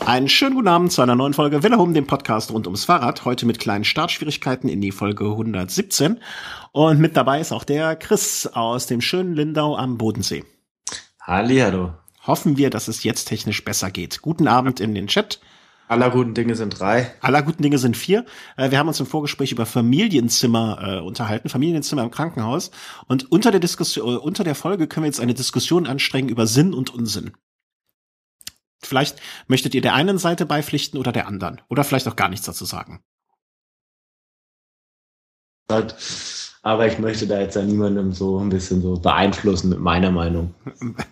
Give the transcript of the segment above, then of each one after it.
Einen schönen guten Abend zu einer neuen Folge Welle Home, dem Podcast rund ums Fahrrad. Heute mit kleinen Startschwierigkeiten in die Folge 117. Und mit dabei ist auch der Chris aus dem schönen Lindau am Bodensee. Hallihallo. Hoffen wir, dass es jetzt technisch besser geht. Guten Abend in den Chat. Aller guten Dinge sind drei. Aller guten Dinge sind vier. Äh, wir haben uns im Vorgespräch über Familienzimmer äh, unterhalten, Familienzimmer im Krankenhaus. Und unter der Diskussion, äh, unter der Folge können wir jetzt eine Diskussion anstrengen über Sinn und Unsinn. Vielleicht möchtet ihr der einen Seite beipflichten oder der anderen. Oder vielleicht auch gar nichts dazu sagen. Aber ich möchte da jetzt ja niemandem so ein bisschen so beeinflussen mit meiner Meinung.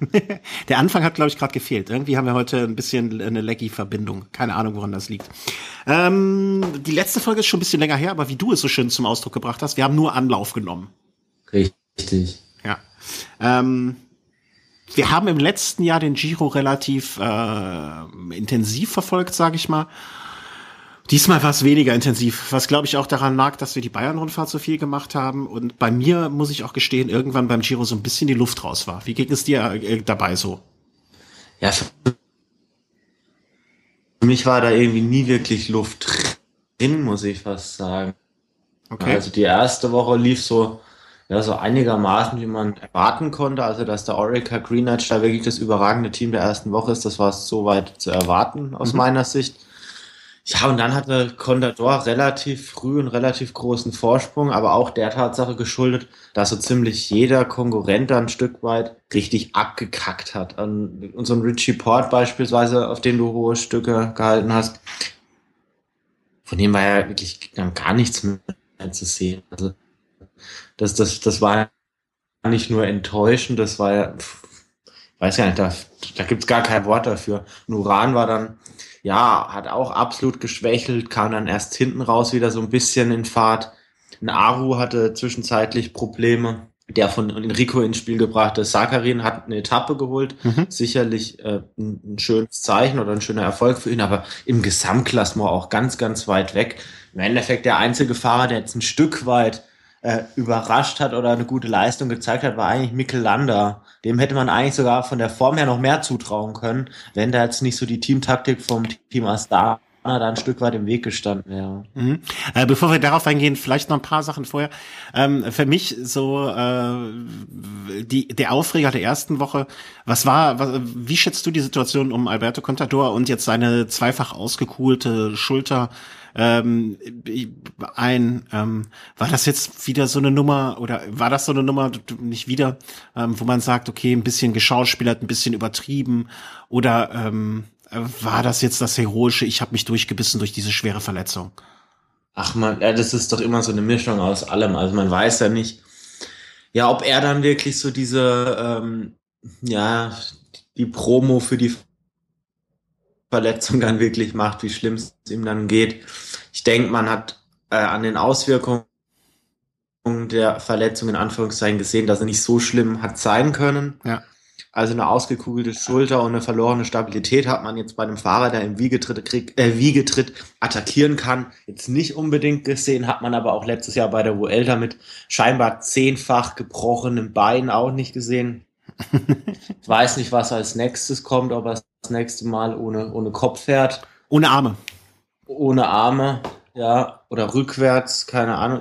Der Anfang hat, glaube ich, gerade gefehlt. Irgendwie haben wir heute ein bisschen eine laggy Verbindung. Keine Ahnung, woran das liegt. Ähm, die letzte Folge ist schon ein bisschen länger her, aber wie du es so schön zum Ausdruck gebracht hast, wir haben nur Anlauf genommen. Richtig. Ja. Ähm, wir haben im letzten Jahr den Giro relativ äh, intensiv verfolgt, sage ich mal. Diesmal war es weniger intensiv, was glaube ich auch daran lag, dass wir die Bayern-Rundfahrt so viel gemacht haben. Und bei mir, muss ich auch gestehen, irgendwann beim Giro so ein bisschen die Luft raus war. Wie ging es dir äh, dabei so? Ja, für mich war da irgendwie nie wirklich Luft drin, muss ich fast sagen. Okay. Also die erste Woche lief so, ja, so einigermaßen, wie man erwarten konnte. Also, dass der Orica Green Edge da wirklich das überragende Team der ersten Woche ist, das war soweit zu erwarten aus mhm. meiner Sicht. Ja, und dann hatte Contador relativ früh einen relativ großen Vorsprung, aber auch der Tatsache geschuldet, dass so ziemlich jeder Konkurrent da ein Stück weit richtig abgekackt hat. Und so ein Richie Port beispielsweise, auf den du hohe Stücke gehalten hast, von dem war ja wirklich gar nichts mehr zu sehen. Also das, das, das war nicht nur enttäuschend, das war ja, ich weiß ja nicht, da, da gibt's gar kein Wort dafür. Nuran war dann ja, hat auch absolut geschwächelt, kam dann erst hinten raus wieder so ein bisschen in Fahrt. Ein Aru hatte zwischenzeitlich Probleme. Der von Enrico ins Spiel gebrachte Sakarin hat eine Etappe geholt. Mhm. Sicherlich äh, ein, ein, schönes Zeichen oder ein schöner Erfolg für ihn, aber im Gesamtklassement auch ganz, ganz weit weg. Im Endeffekt der einzige Fahrer, der jetzt ein Stück weit äh, überrascht hat oder eine gute Leistung gezeigt hat, war eigentlich Mikkel Landa. Dem hätte man eigentlich sogar von der Form her noch mehr zutrauen können, wenn da jetzt nicht so die Teamtaktik vom Team Astana da ein Stück weit im Weg gestanden wäre. Mhm. Äh, bevor wir darauf eingehen, vielleicht noch ein paar Sachen vorher. Ähm, für mich so äh, die der Aufreger der ersten Woche. Was war? Was, wie schätzt du die Situation um Alberto Contador und jetzt seine zweifach ausgekuhlte Schulter? ähm, ein. Ähm, war das jetzt wieder so eine Nummer oder war das so eine Nummer nicht wieder, ähm, wo man sagt, okay, ein bisschen geschauspielert, ein bisschen übertrieben oder ähm, war das jetzt das heroische? Ich habe mich durchgebissen durch diese schwere Verletzung. Ach man, ja, das ist doch immer so eine Mischung aus allem. Also man weiß ja nicht, ja, ob er dann wirklich so diese, ähm, ja, die Promo für die Verletzung dann wirklich macht, wie schlimm es ihm dann geht. Ich denke, man hat äh, an den Auswirkungen der Verletzung in Anführungszeichen gesehen, dass er nicht so schlimm hat sein können. Ja. Also eine ausgekugelte Schulter und eine verlorene Stabilität hat man jetzt bei einem Fahrer, der im Wiegetritt, krieg, äh, Wiegetritt attackieren kann, jetzt nicht unbedingt gesehen, hat man aber auch letztes Jahr bei der Vuelta mit scheinbar zehnfach gebrochenem Bein auch nicht gesehen. ich weiß nicht, was als nächstes kommt, ob er das nächste Mal ohne, ohne Kopf fährt. Ohne Arme. Ohne Arme, ja. Oder rückwärts, keine Ahnung.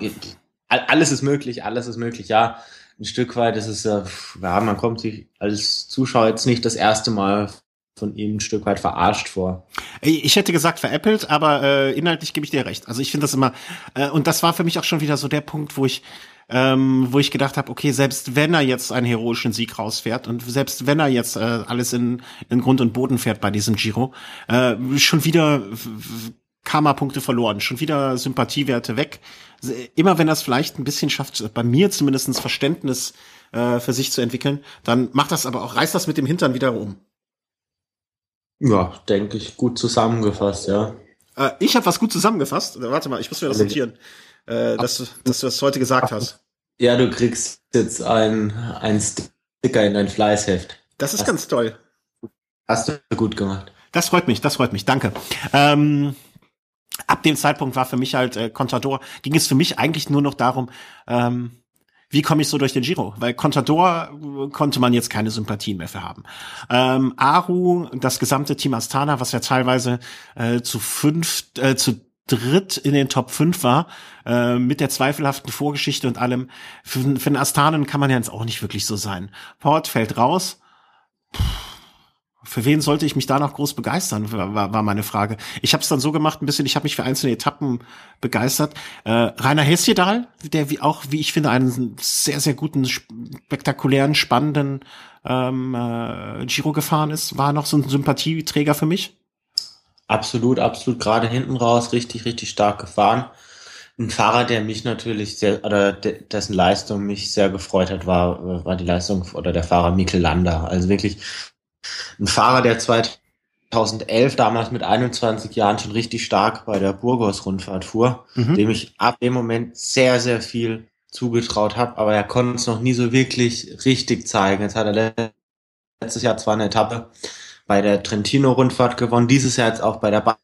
Alles ist möglich, alles ist möglich, ja. Ein Stück weit ist es ja, man kommt sich als Zuschauer jetzt nicht das erste Mal von ihm ein Stück weit verarscht vor. Ich hätte gesagt veräppelt, aber äh, inhaltlich gebe ich dir recht. Also ich finde das immer, äh, und das war für mich auch schon wieder so der Punkt, wo ich ähm, wo ich gedacht habe, okay, selbst wenn er jetzt einen heroischen Sieg rausfährt und selbst wenn er jetzt äh, alles in, in Grund und Boden fährt bei diesem Giro, äh, schon wieder Karma-Punkte verloren, schon wieder Sympathiewerte weg. Immer wenn es vielleicht ein bisschen schafft, bei mir zumindestens Verständnis äh, für sich zu entwickeln, dann macht das aber auch, reißt das mit dem Hintern wieder um. Ja, denke ich, gut zusammengefasst, ja. Äh, ich habe was gut zusammengefasst. Warte mal, ich muss mir das notieren äh, dass, dass du das heute gesagt hast. Ja, du kriegst jetzt ein, ein Sticker in dein Fleißheft. Das ist hast, ganz toll. Hast du gut gemacht. Das freut mich, das freut mich, danke. Ähm, ab dem Zeitpunkt war für mich halt äh, Contador, ging es für mich eigentlich nur noch darum, ähm, wie komme ich so durch den Giro? Weil Contador äh, konnte man jetzt keine Sympathien mehr für haben. Ähm, Aru, das gesamte Team Astana, was ja teilweise äh, zu fünf, äh, zu dritt in den Top 5 war, äh, mit der zweifelhaften Vorgeschichte und allem. Für, für den Astanen kann man ja jetzt auch nicht wirklich so sein. Port fällt raus. Puh für wen sollte ich mich da noch groß begeistern, war, war meine Frage. Ich habe es dann so gemacht, ein bisschen, ich habe mich für einzelne Etappen begeistert. Äh, Rainer Hesjedal, der wie auch, wie ich finde, einen sehr, sehr guten, spektakulären, spannenden ähm, äh, Giro gefahren ist, war noch so ein Sympathieträger für mich. Absolut, absolut. Gerade hinten raus richtig, richtig stark gefahren. Ein Fahrer, der mich natürlich sehr, oder dessen Leistung mich sehr gefreut hat, war, war die Leistung oder der Fahrer Mikkel Lander. Also wirklich ein Fahrer, der 2011 damals mit 21 Jahren schon richtig stark bei der Burgos-Rundfahrt fuhr, mhm. dem ich ab dem Moment sehr, sehr viel zugetraut habe, aber er konnte es noch nie so wirklich richtig zeigen. Jetzt hat er letztes Jahr zwar eine Etappe bei der Trentino-Rundfahrt gewonnen, dieses Jahr jetzt auch bei der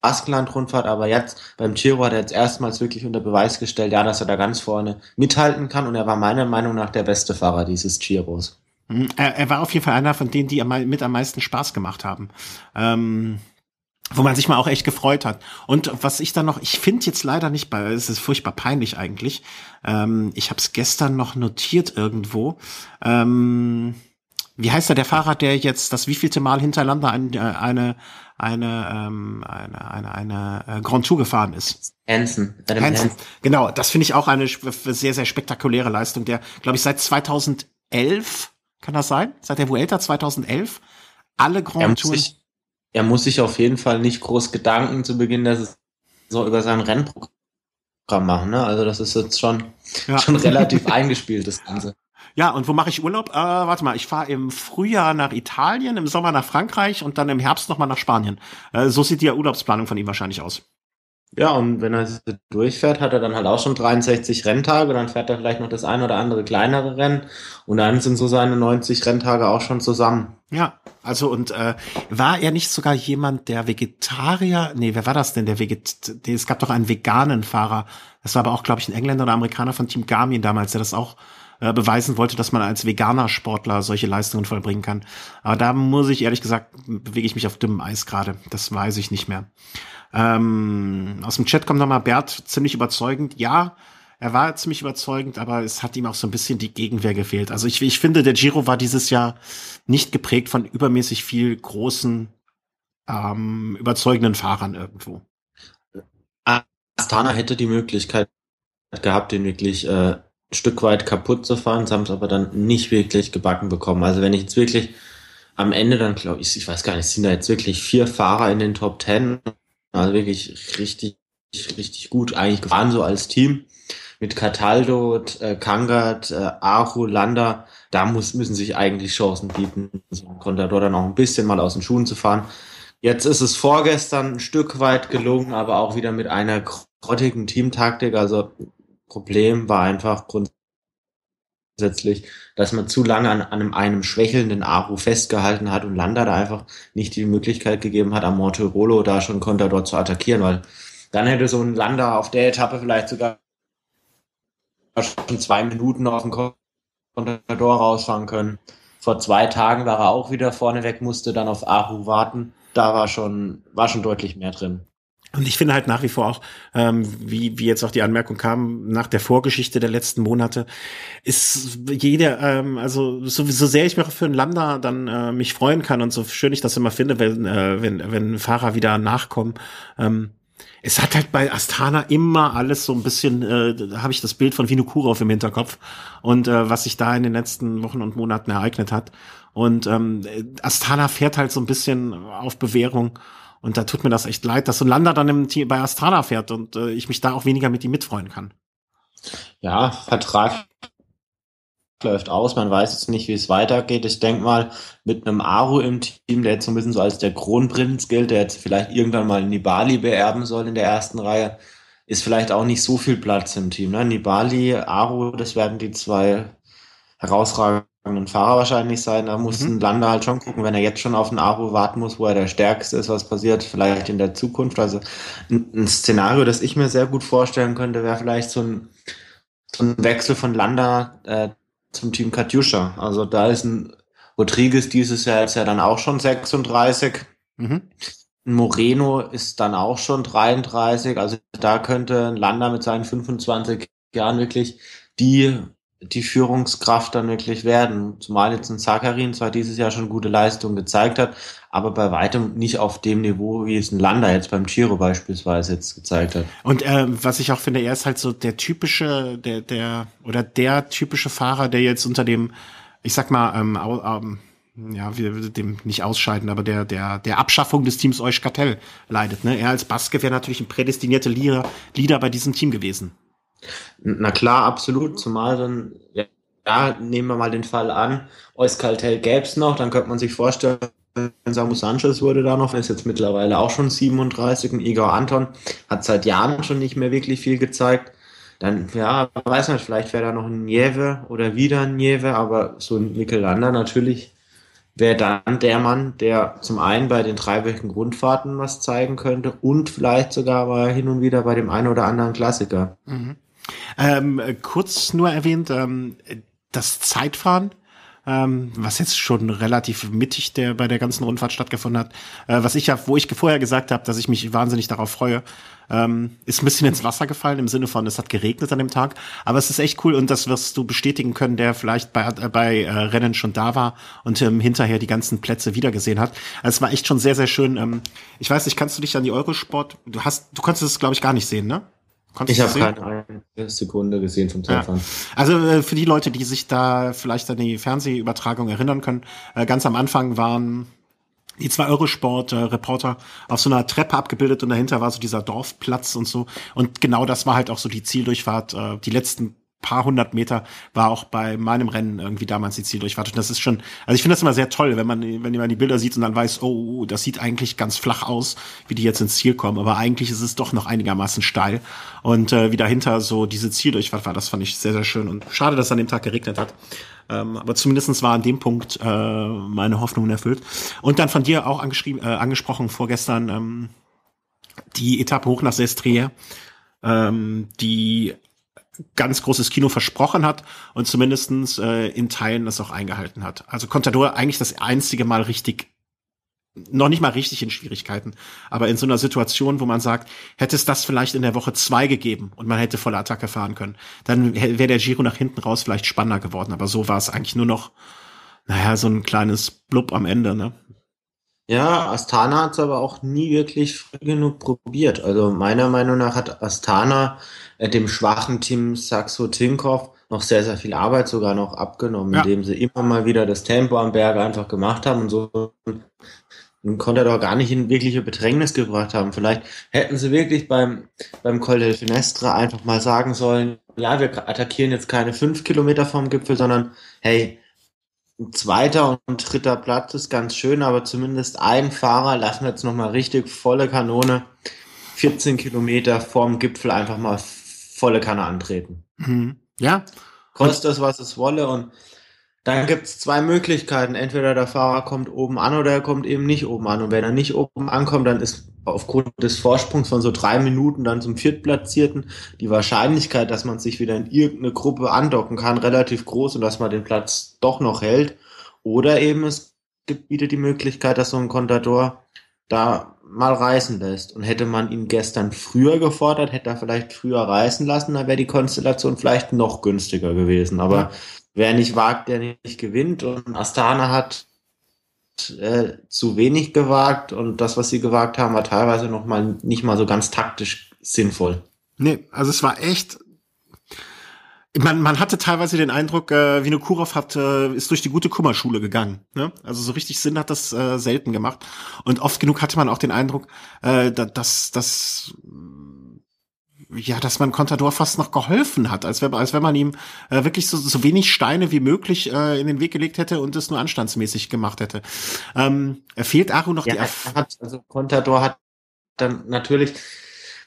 Baskenland-Rundfahrt, aber jetzt beim Giro hat er jetzt erstmals wirklich unter Beweis gestellt, ja, dass er da ganz vorne mithalten kann und er war meiner Meinung nach der beste Fahrer dieses Giros. Mhm. Er, er war auf jeden Fall einer von denen, die mit am meisten Spaß gemacht haben. Ähm, wo man sich mal auch echt gefreut hat. Und was ich dann noch, ich finde jetzt leider nicht bei, es ist furchtbar peinlich eigentlich. Ähm, ich habe es gestern noch notiert irgendwo. Ähm, wie heißt er, der Fahrer, der jetzt das wievielte Mal hintereinander ein, äh, eine eine ähm, eine eine, eine äh, Grand Tour gefahren ist. Hansen. Hansen. Hansen. Genau, das finde ich auch eine sehr sehr spektakuläre Leistung, der glaube ich seit 2011 kann das sein? Seit der Vuelta 2011? Alle Grand Touren. Er muss sich auf jeden Fall nicht groß Gedanken zu Beginn der so über sein Rennprogramm machen. Ne? Also das ist jetzt schon, ja. schon relativ eingespielt, das Ganze. Ja, und wo mache ich Urlaub? Äh, warte mal, ich fahre im Frühjahr nach Italien, im Sommer nach Frankreich und dann im Herbst nochmal nach Spanien. Äh, so sieht die Urlaubsplanung von ihm wahrscheinlich aus. Ja, und wenn er durchfährt, hat er dann halt auch schon 63 Renntage, dann fährt er vielleicht noch das ein oder andere kleinere Rennen und dann sind so seine 90 Renntage auch schon zusammen. Ja, also und äh, war er nicht sogar jemand, der Vegetarier, nee, wer war das denn, der Veget, es gab doch einen veganen Fahrer, das war aber auch, glaube ich, ein Engländer oder Amerikaner von Team Garmin damals, der das auch äh, beweisen wollte, dass man als veganer Sportler solche Leistungen vollbringen kann. Aber da muss ich ehrlich gesagt, bewege ich mich auf dünnem Eis gerade, das weiß ich nicht mehr. Ähm, aus dem Chat kommt nochmal Bert ziemlich überzeugend. Ja, er war ziemlich überzeugend, aber es hat ihm auch so ein bisschen die Gegenwehr gefehlt. Also ich, ich finde, der Giro war dieses Jahr nicht geprägt von übermäßig viel großen, ähm, überzeugenden Fahrern irgendwo. Astana hätte die Möglichkeit gehabt, den wirklich äh, ein Stück weit kaputt zu fahren, sie haben es aber dann nicht wirklich gebacken bekommen. Also wenn ich jetzt wirklich am Ende dann glaube ich, ich weiß gar nicht, sind da jetzt wirklich vier Fahrer in den Top Ten also wirklich richtig, richtig gut eigentlich gefahren so als Team. Mit Cataldo, äh, Kangat, äh, Aru, Landa, da muss, müssen sich eigentlich Chancen bieten, so ein Contador dann auch ein bisschen mal aus den Schuhen zu fahren. Jetzt ist es vorgestern ein Stück weit gelungen, aber auch wieder mit einer grottigen Teamtaktik. Also Problem war einfach grundsätzlich, dass man zu lange an, einem, einem schwächelnden Aru festgehalten hat und Landa da einfach nicht die Möglichkeit gegeben hat, am Monterolo da schon Contador zu attackieren, weil dann hätte so ein Landa auf der Etappe vielleicht sogar schon zwei Minuten auf den Contador rausfahren können. Vor zwei Tagen war er auch wieder vorneweg, musste dann auf Aru warten. Da war schon, war schon deutlich mehr drin. Und ich finde halt nach wie vor auch, ähm, wie, wie jetzt auch die Anmerkung kam, nach der Vorgeschichte der letzten Monate, ist jeder, ähm, also so, so sehr ich mir für einen Lambda dann äh, mich freuen kann und so schön ich das immer finde, wenn, äh, wenn, wenn Fahrer wieder nachkommen, ähm, es hat halt bei Astana immer alles so ein bisschen, äh, da habe ich das Bild von Vinokurov im Hinterkopf und äh, was sich da in den letzten Wochen und Monaten ereignet hat. Und ähm, Astana fährt halt so ein bisschen auf Bewährung und da tut mir das echt leid, dass so Lander dann im Team bei Astana fährt und äh, ich mich da auch weniger mit ihm mitfreuen kann. Ja, Vertrag läuft aus. Man weiß jetzt nicht, wie es weitergeht. Ich denke mal, mit einem Aru im Team, der jetzt so ein bisschen so als der Kronprinz gilt, der jetzt vielleicht irgendwann mal Nibali beerben soll in der ersten Reihe, ist vielleicht auch nicht so viel Platz im Team. Ne? Nibali, Aru, das werden die zwei herausragenden Fahrer wahrscheinlich sein. Da muss mhm. ein Lander halt schon gucken, wenn er jetzt schon auf ein Aro warten muss, wo er der Stärkste ist, was passiert vielleicht in der Zukunft. Also ein, ein Szenario, das ich mir sehr gut vorstellen könnte, wäre vielleicht so ein ein Wechsel von Landa äh, zum Team Katjuscha. Also da ist ein Rodriguez dieses Jahr jetzt ja dann auch schon 36. Mhm. Moreno ist dann auch schon 33. Also da könnte ein Landa mit seinen 25 Jahren wirklich die die Führungskraft dann wirklich werden. Zumal jetzt ein Sakarin zwar dieses Jahr schon gute Leistungen gezeigt hat, aber bei weitem nicht auf dem Niveau, wie es ein Lander jetzt beim Giro beispielsweise jetzt gezeigt hat. Und äh, was ich auch finde, er ist halt so der typische, der, der, oder der typische Fahrer, der jetzt unter dem, ich sag mal, ähm, ähm, ja, wir dem nicht ausscheiden, aber der, der, der Abschaffung des Teams Euskatel leidet. Ne? Er als Baske wäre natürlich ein prädestinierter Leader, Leader bei diesem Team gewesen. Na klar, absolut. Zumal dann, ja, ja nehmen wir mal den Fall an, Euskaltel gäbe es noch, dann könnte man sich vorstellen, Samu Sanchez wurde da noch, ist jetzt mittlerweile auch schon 37 und Igor Anton hat seit Jahren schon nicht mehr wirklich viel gezeigt. Dann, ja, weiß nicht, vielleicht wäre da noch ein Nieve oder wieder ein Nieve, aber so ein Michelanda natürlich wäre dann der Mann, der zum einen bei den dreiwöchigen Grundfahrten was zeigen könnte und vielleicht sogar mal hin und wieder bei dem einen oder anderen Klassiker. Mhm. Ähm, kurz nur erwähnt, ähm, das Zeitfahren, ähm, was jetzt schon relativ mittig der bei der ganzen Rundfahrt stattgefunden hat, äh, was ich ja, wo ich vorher gesagt habe, dass ich mich wahnsinnig darauf freue, ähm, ist ein bisschen ins Wasser gefallen im Sinne von, es hat geregnet an dem Tag, aber es ist echt cool und das wirst du bestätigen können, der vielleicht bei, äh, bei äh, Rennen schon da war und ähm, hinterher die ganzen Plätze wiedergesehen hat. Also es war echt schon sehr, sehr schön. Ähm, ich weiß nicht, kannst du dich an die Eurosport, du hast, du konntest es glaube ich gar nicht sehen, ne? Konntest ich habe keine Sekunde gesehen vom Zeitfahren. Ja. Also äh, für die Leute, die sich da vielleicht an die Fernsehübertragung erinnern können, äh, ganz am Anfang waren die zwei Eurosport-Reporter auf so einer Treppe abgebildet und dahinter war so dieser Dorfplatz und so. Und genau das war halt auch so die Zieldurchfahrt. Äh, die letzten paar hundert Meter war auch bei meinem Rennen irgendwie damals die Zieldurchfahrt. Und das ist schon, also ich finde das immer sehr toll, wenn man, wenn man die Bilder sieht und dann weiß, oh, das sieht eigentlich ganz flach aus, wie die jetzt ins Ziel kommen. Aber eigentlich ist es doch noch einigermaßen steil. Und äh, wie dahinter so diese Zieldurchfahrt war, das fand ich sehr, sehr schön. Und schade, dass an dem Tag geregnet hat. Ähm, aber zumindestens war an dem Punkt äh, meine Hoffnung erfüllt. Und dann von dir auch angeschrieben, äh, angesprochen vorgestern ähm, die Etappe hoch nach Sestriere, ähm, die ganz großes Kino versprochen hat und zumindestens äh, in Teilen das auch eingehalten hat. Also Contador eigentlich das einzige Mal richtig, noch nicht mal richtig in Schwierigkeiten, aber in so einer Situation, wo man sagt, hätte es das vielleicht in der Woche zwei gegeben und man hätte volle Attacke fahren können, dann wäre der Giro nach hinten raus vielleicht spannender geworden. Aber so war es eigentlich nur noch, naja, so ein kleines Blub am Ende, ne? Ja, Astana hat es aber auch nie wirklich früh genug probiert. Also meiner Meinung nach hat Astana äh, dem schwachen Team Saxo Tinkoff noch sehr, sehr viel Arbeit sogar noch abgenommen, ja. indem sie immer mal wieder das Tempo am Berg einfach gemacht haben und so konnte er doch gar nicht in wirkliche Bedrängnis gebracht haben. Vielleicht hätten sie wirklich beim, beim Col del Finestre einfach mal sagen sollen, ja, wir attackieren jetzt keine fünf Kilometer vom Gipfel, sondern hey, zweiter und dritter Platz ist ganz schön, aber zumindest ein Fahrer lassen wir jetzt nochmal richtig volle Kanone 14 Kilometer vorm Gipfel einfach mal volle Kanne antreten. Mhm. Ja. Kostet es, was es wolle und dann gibt es zwei Möglichkeiten. Entweder der Fahrer kommt oben an oder er kommt eben nicht oben an. Und wenn er nicht oben ankommt, dann ist aufgrund des Vorsprungs von so drei Minuten dann zum Viertplatzierten die Wahrscheinlichkeit, dass man sich wieder in irgendeine Gruppe andocken kann, relativ groß und dass man den Platz doch noch hält. Oder eben es gibt wieder die Möglichkeit, dass so ein Contador da mal reißen lässt. Und hätte man ihn gestern früher gefordert, hätte er vielleicht früher reißen lassen, dann wäre die Konstellation vielleicht noch günstiger gewesen. Aber ja wer nicht wagt, der nicht gewinnt. Und Astana hat äh, zu wenig gewagt und das, was sie gewagt haben, war teilweise noch mal nicht mal so ganz taktisch sinnvoll. Nee, also es war echt. Man, man hatte teilweise den Eindruck, äh, Vinokurov hat, äh, ist durch die gute Kummerschule gegangen. Ne? Also so richtig Sinn hat das äh, selten gemacht. Und oft genug hatte man auch den Eindruck, äh, dass, dass ja, dass man Contador fast noch geholfen hat, als wenn, als wenn man ihm äh, wirklich so, so wenig Steine wie möglich äh, in den Weg gelegt hätte und es nur anstandsmäßig gemacht hätte. Ähm, fehlt Aru noch ja, die er hat, Also Contador hat dann natürlich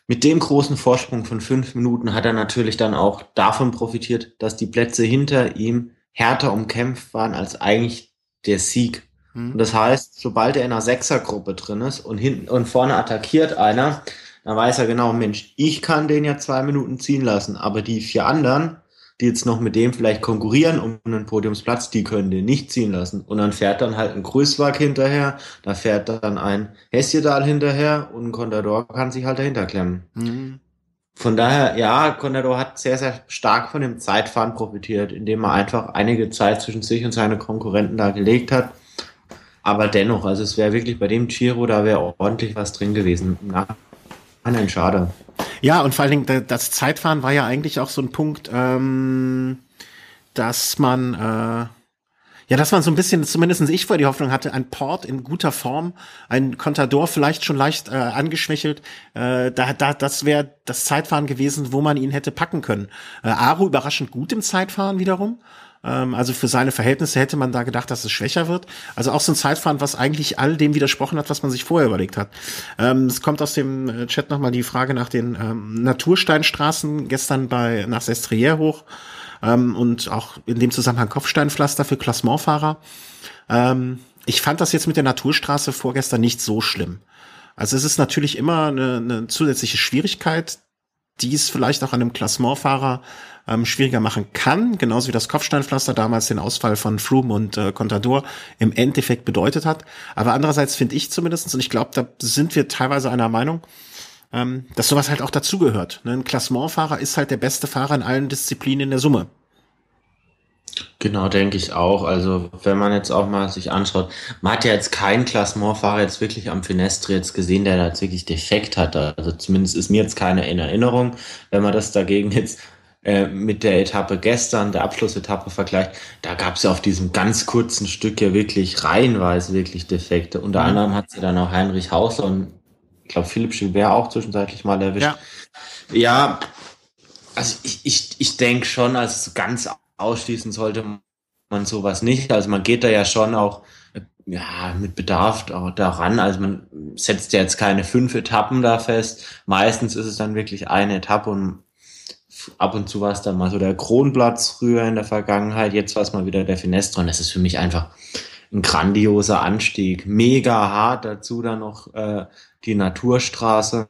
mit dem großen Vorsprung von fünf Minuten hat er natürlich dann auch davon profitiert, dass die Plätze hinter ihm härter umkämpft waren als eigentlich der Sieg. Hm. Und das heißt, sobald er in einer Sechsergruppe drin ist und hinten und vorne attackiert einer, dann weiß er genau, Mensch, ich kann den ja zwei Minuten ziehen lassen, aber die vier anderen, die jetzt noch mit dem vielleicht konkurrieren um einen Podiumsplatz, die können den nicht ziehen lassen. Und dann fährt dann halt ein Grüßwag hinterher, da fährt dann ein Hesjedal hinterher und ein Contador kann sich halt dahinter klemmen. Mhm. Von daher, ja, Contador hat sehr, sehr stark von dem Zeitfahren profitiert, indem er einfach einige Zeit zwischen sich und seine Konkurrenten da gelegt hat. Aber dennoch, also es wäre wirklich bei dem Giro, da wäre ordentlich was drin gewesen. Nein, schade. Ja, und vor allen Dingen, das Zeitfahren war ja eigentlich auch so ein Punkt, ähm, dass man, äh, ja, dass man so ein bisschen, zumindest ich vor die Hoffnung hatte, ein Port in guter Form, ein Contador vielleicht schon leicht äh, angeschwächelt, äh, da, da, das wäre das Zeitfahren gewesen, wo man ihn hätte packen können. Äh, Aru überraschend gut im Zeitfahren wiederum. Ähm, also für seine Verhältnisse hätte man da gedacht, dass es schwächer wird. Also auch so ein Zeitfahren, was eigentlich all dem widersprochen hat, was man sich vorher überlegt hat. Ähm, es kommt aus dem äh, Chat nochmal die Frage nach den ähm, Natursteinstraßen gestern bei nach Sestriere hoch ähm, und auch in dem Zusammenhang Kopfsteinpflaster für Klassementfahrer. Ähm, ich fand das jetzt mit der Naturstraße vorgestern nicht so schlimm. Also es ist natürlich immer eine, eine zusätzliche Schwierigkeit, die es vielleicht auch einem Klassementfahrer ähm, schwieriger machen kann, genauso wie das Kopfsteinpflaster damals den Ausfall von Froome und äh, Contador im Endeffekt bedeutet hat. Aber andererseits finde ich zumindestens und ich glaube, da sind wir teilweise einer Meinung, ähm, dass sowas halt auch dazugehört. Ne? Ein Klassementfahrer ist halt der beste Fahrer in allen Disziplinen in der Summe. Genau, denke ich auch. Also wenn man jetzt auch mal sich anschaut, man hat ja jetzt keinen Klassementfahrer jetzt wirklich am Finestre jetzt gesehen, der da jetzt wirklich defekt hat. Also zumindest ist mir jetzt keine in Erinnerung. Wenn man das dagegen jetzt äh, mit der Etappe gestern, der Abschlussetappe vergleicht, da gab es ja auf diesem ganz kurzen Stück ja wirklich reihenweise wirklich Defekte. Unter mhm. anderem hat sie dann auch Heinrich Hausler und ich glaube Philipp Gilbert auch zwischenzeitlich mal erwischt. Ja, ja also ich, ich, ich denke schon, also ganz ausschließen sollte man sowas nicht. Also man geht da ja schon auch ja, mit Bedarf auch daran. Also man setzt ja jetzt keine fünf Etappen da fest. Meistens ist es dann wirklich eine Etappe und ab und zu war es dann mal so der Kronplatz früher in der Vergangenheit. Jetzt war es mal wieder der Finestre und das ist für mich einfach ein grandioser Anstieg. Mega hart, dazu dann noch äh, die Naturstraße.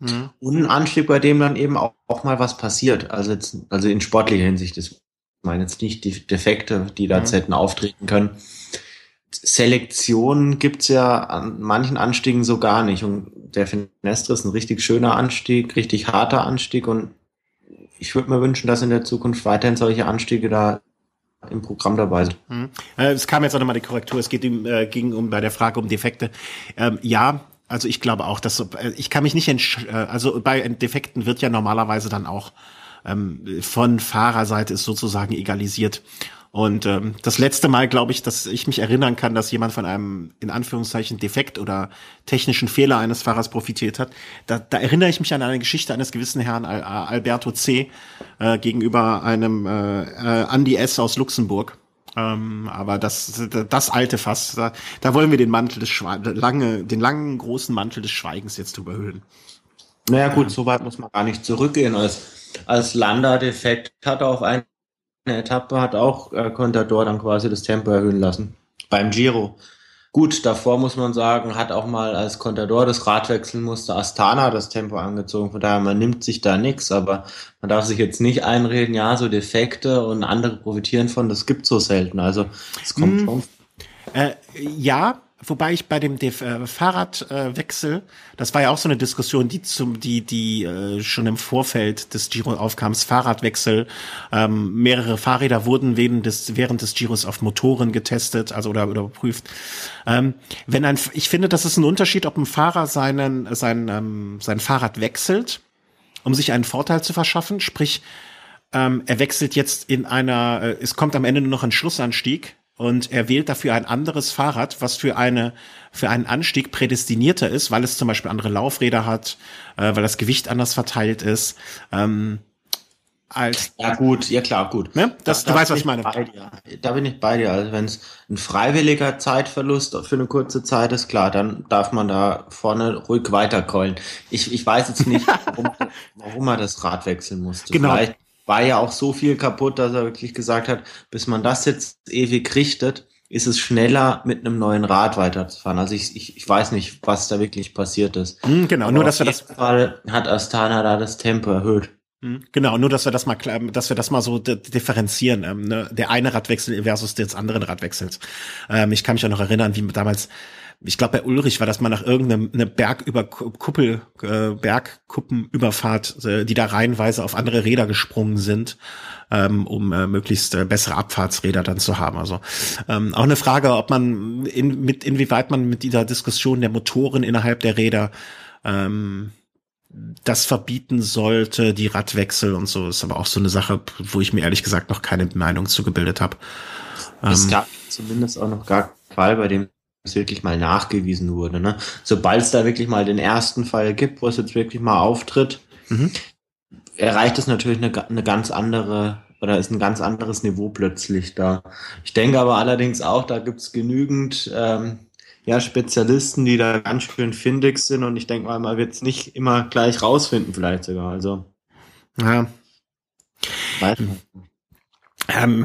Mhm. Und ein Anstieg, bei dem dann eben auch, auch mal was passiert. Also, jetzt, also in sportlicher Hinsicht. Das meine jetzt nicht die Defekte, die da mhm. hätten auftreten können. Selektion gibt's ja an manchen Anstiegen so gar nicht. Und der Finestre ist ein richtig schöner Anstieg, richtig harter Anstieg. Und ich würde mir wünschen, dass in der Zukunft weiterhin solche Anstiege da im Programm dabei sind. Mhm. Äh, es kam jetzt auch nochmal die Korrektur. Es geht äh, ging um bei der Frage um Defekte. Ähm, ja, also ich glaube auch, dass äh, ich kann mich nicht entsch äh, also bei Defekten wird ja normalerweise dann auch ähm, von Fahrerseite ist sozusagen egalisiert. Und ähm, das letzte Mal, glaube ich, dass ich mich erinnern kann, dass jemand von einem in Anführungszeichen Defekt oder technischen Fehler eines Fahrers profitiert hat. Da, da erinnere ich mich an eine Geschichte eines gewissen Herrn Al Alberto C. Äh, gegenüber einem äh, äh, Andy S. aus Luxemburg. Ähm, aber das, das alte Fass, da, da wollen wir den Mantel des Schwe lange, den langen großen Mantel des Schweigens jetzt drüber hüllen. Naja gut, so weit muss man gar nicht zurückgehen. Als als Landa defekt hat auf eine Etappe, hat auch äh, Contador dann quasi das Tempo erhöhen lassen. Beim Giro. Gut, davor muss man sagen, hat auch mal als Contador das Rad wechseln musste, Astana das Tempo angezogen. Von daher, man nimmt sich da nichts, aber man darf sich jetzt nicht einreden, ja, so Defekte und andere profitieren von, das gibt so selten. Also es kommt hm, schon. Äh, ja, Wobei ich bei dem äh, Fahrradwechsel, äh, das war ja auch so eine Diskussion, die zum, die, die äh, schon im Vorfeld des Giro aufkam, Fahrradwechsel. Ähm, mehrere Fahrräder wurden während des, während des Giros auf Motoren getestet, also oder, oder überprüft. Ähm, wenn ein, ich finde, das ist ein Unterschied, ob ein Fahrer seinen, sein, ähm, sein Fahrrad wechselt, um sich einen Vorteil zu verschaffen, sprich, ähm, er wechselt jetzt in einer, äh, es kommt am Ende nur noch ein Schlussanstieg, und er wählt dafür ein anderes Fahrrad, was für eine für einen Anstieg prädestinierter ist, weil es zum Beispiel andere Laufräder hat, äh, weil das Gewicht anders verteilt ist. Ähm, als ja gut, ja klar, gut. Ne? Das, da, du weißt, was ich meine. Da bin ich bei dir. Also wenn es ein freiwilliger Zeitverlust für eine kurze Zeit ist, klar, dann darf man da vorne ruhig weiterkeulen. Ich, ich weiß jetzt nicht, warum, warum er das Rad wechseln musste. Genau. Vielleicht war ja auch so viel kaputt, dass er wirklich gesagt hat, bis man das jetzt ewig richtet, ist es schneller mit einem neuen Rad weiterzufahren. Also ich, ich, ich weiß nicht, was da wirklich passiert ist. Mm, genau, Aber nur dass wir das. Fall hat Astana da das Tempo erhöht. Hm, genau, nur dass wir das mal, dass wir das mal so differenzieren. Ähm, ne? Der eine Radwechsel versus des anderen Radwechsels. Ähm, ich kann mich auch noch erinnern, wie damals ich glaube bei Ulrich war das mal nach irgendeiner eine Bergüber Kuppel äh, Bergkuppenüberfahrt, äh, die da reihenweise auf andere Räder gesprungen sind, ähm, um äh, möglichst äh, bessere Abfahrtsräder dann zu haben. Also ähm, auch eine Frage, ob man in, mit inwieweit man mit dieser Diskussion der Motoren innerhalb der Räder ähm, das verbieten sollte, die Radwechsel und so, ist aber auch so eine Sache, wo ich mir ehrlich gesagt noch keine Meinung zugebildet habe. Es ähm, gab zumindest auch noch gar Fall, bei dem es wirklich mal nachgewiesen wurde. Ne? Sobald es da wirklich mal den ersten Fall gibt, wo es jetzt wirklich mal auftritt, mhm. erreicht es natürlich eine, eine ganz andere oder ist ein ganz anderes Niveau plötzlich da. Ich denke aber allerdings auch, da gibt es genügend ähm, ja, Spezialisten, die da ganz schön findig sind und ich denke mal, man wird es nicht immer gleich rausfinden, vielleicht sogar. Also. Ja. Ähm, äh,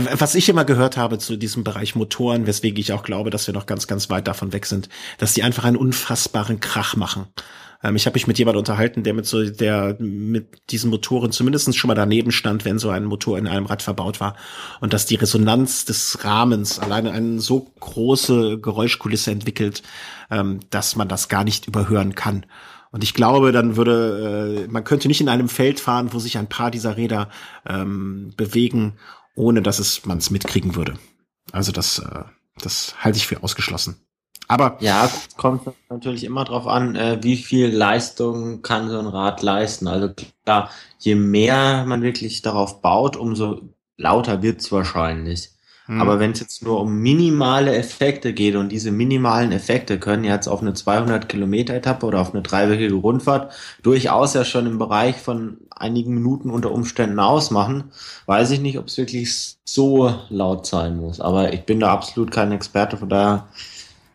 was ich immer gehört habe zu diesem Bereich Motoren, weswegen ich auch glaube, dass wir noch ganz, ganz weit davon weg sind, dass die einfach einen unfassbaren Krach machen. Ähm, ich habe mich mit jemandem unterhalten, der mit so, der mit diesen Motoren zumindest schon mal daneben stand, wenn so ein Motor in einem Rad verbaut war. Und dass die Resonanz des Rahmens alleine eine so große Geräuschkulisse entwickelt, ähm, dass man das gar nicht überhören kann. Und ich glaube, dann würde, äh, man könnte nicht in einem Feld fahren, wo sich ein paar dieser Räder ähm, bewegen ohne dass es man es mitkriegen würde. Also das, äh, das halte ich für ausgeschlossen. Aber ja, kommt natürlich immer drauf an, äh, wie viel Leistung kann so ein Rad leisten. Also klar, je mehr man wirklich darauf baut, umso lauter wird's wahrscheinlich. Hm. Aber wenn es jetzt nur um minimale Effekte geht und diese minimalen Effekte können jetzt auf eine 200 Kilometer Etappe oder auf eine dreiwöchige Rundfahrt durchaus ja schon im Bereich von einigen Minuten unter Umständen ausmachen, weiß ich nicht, ob es wirklich so laut sein muss. Aber ich bin da absolut kein Experte, von daher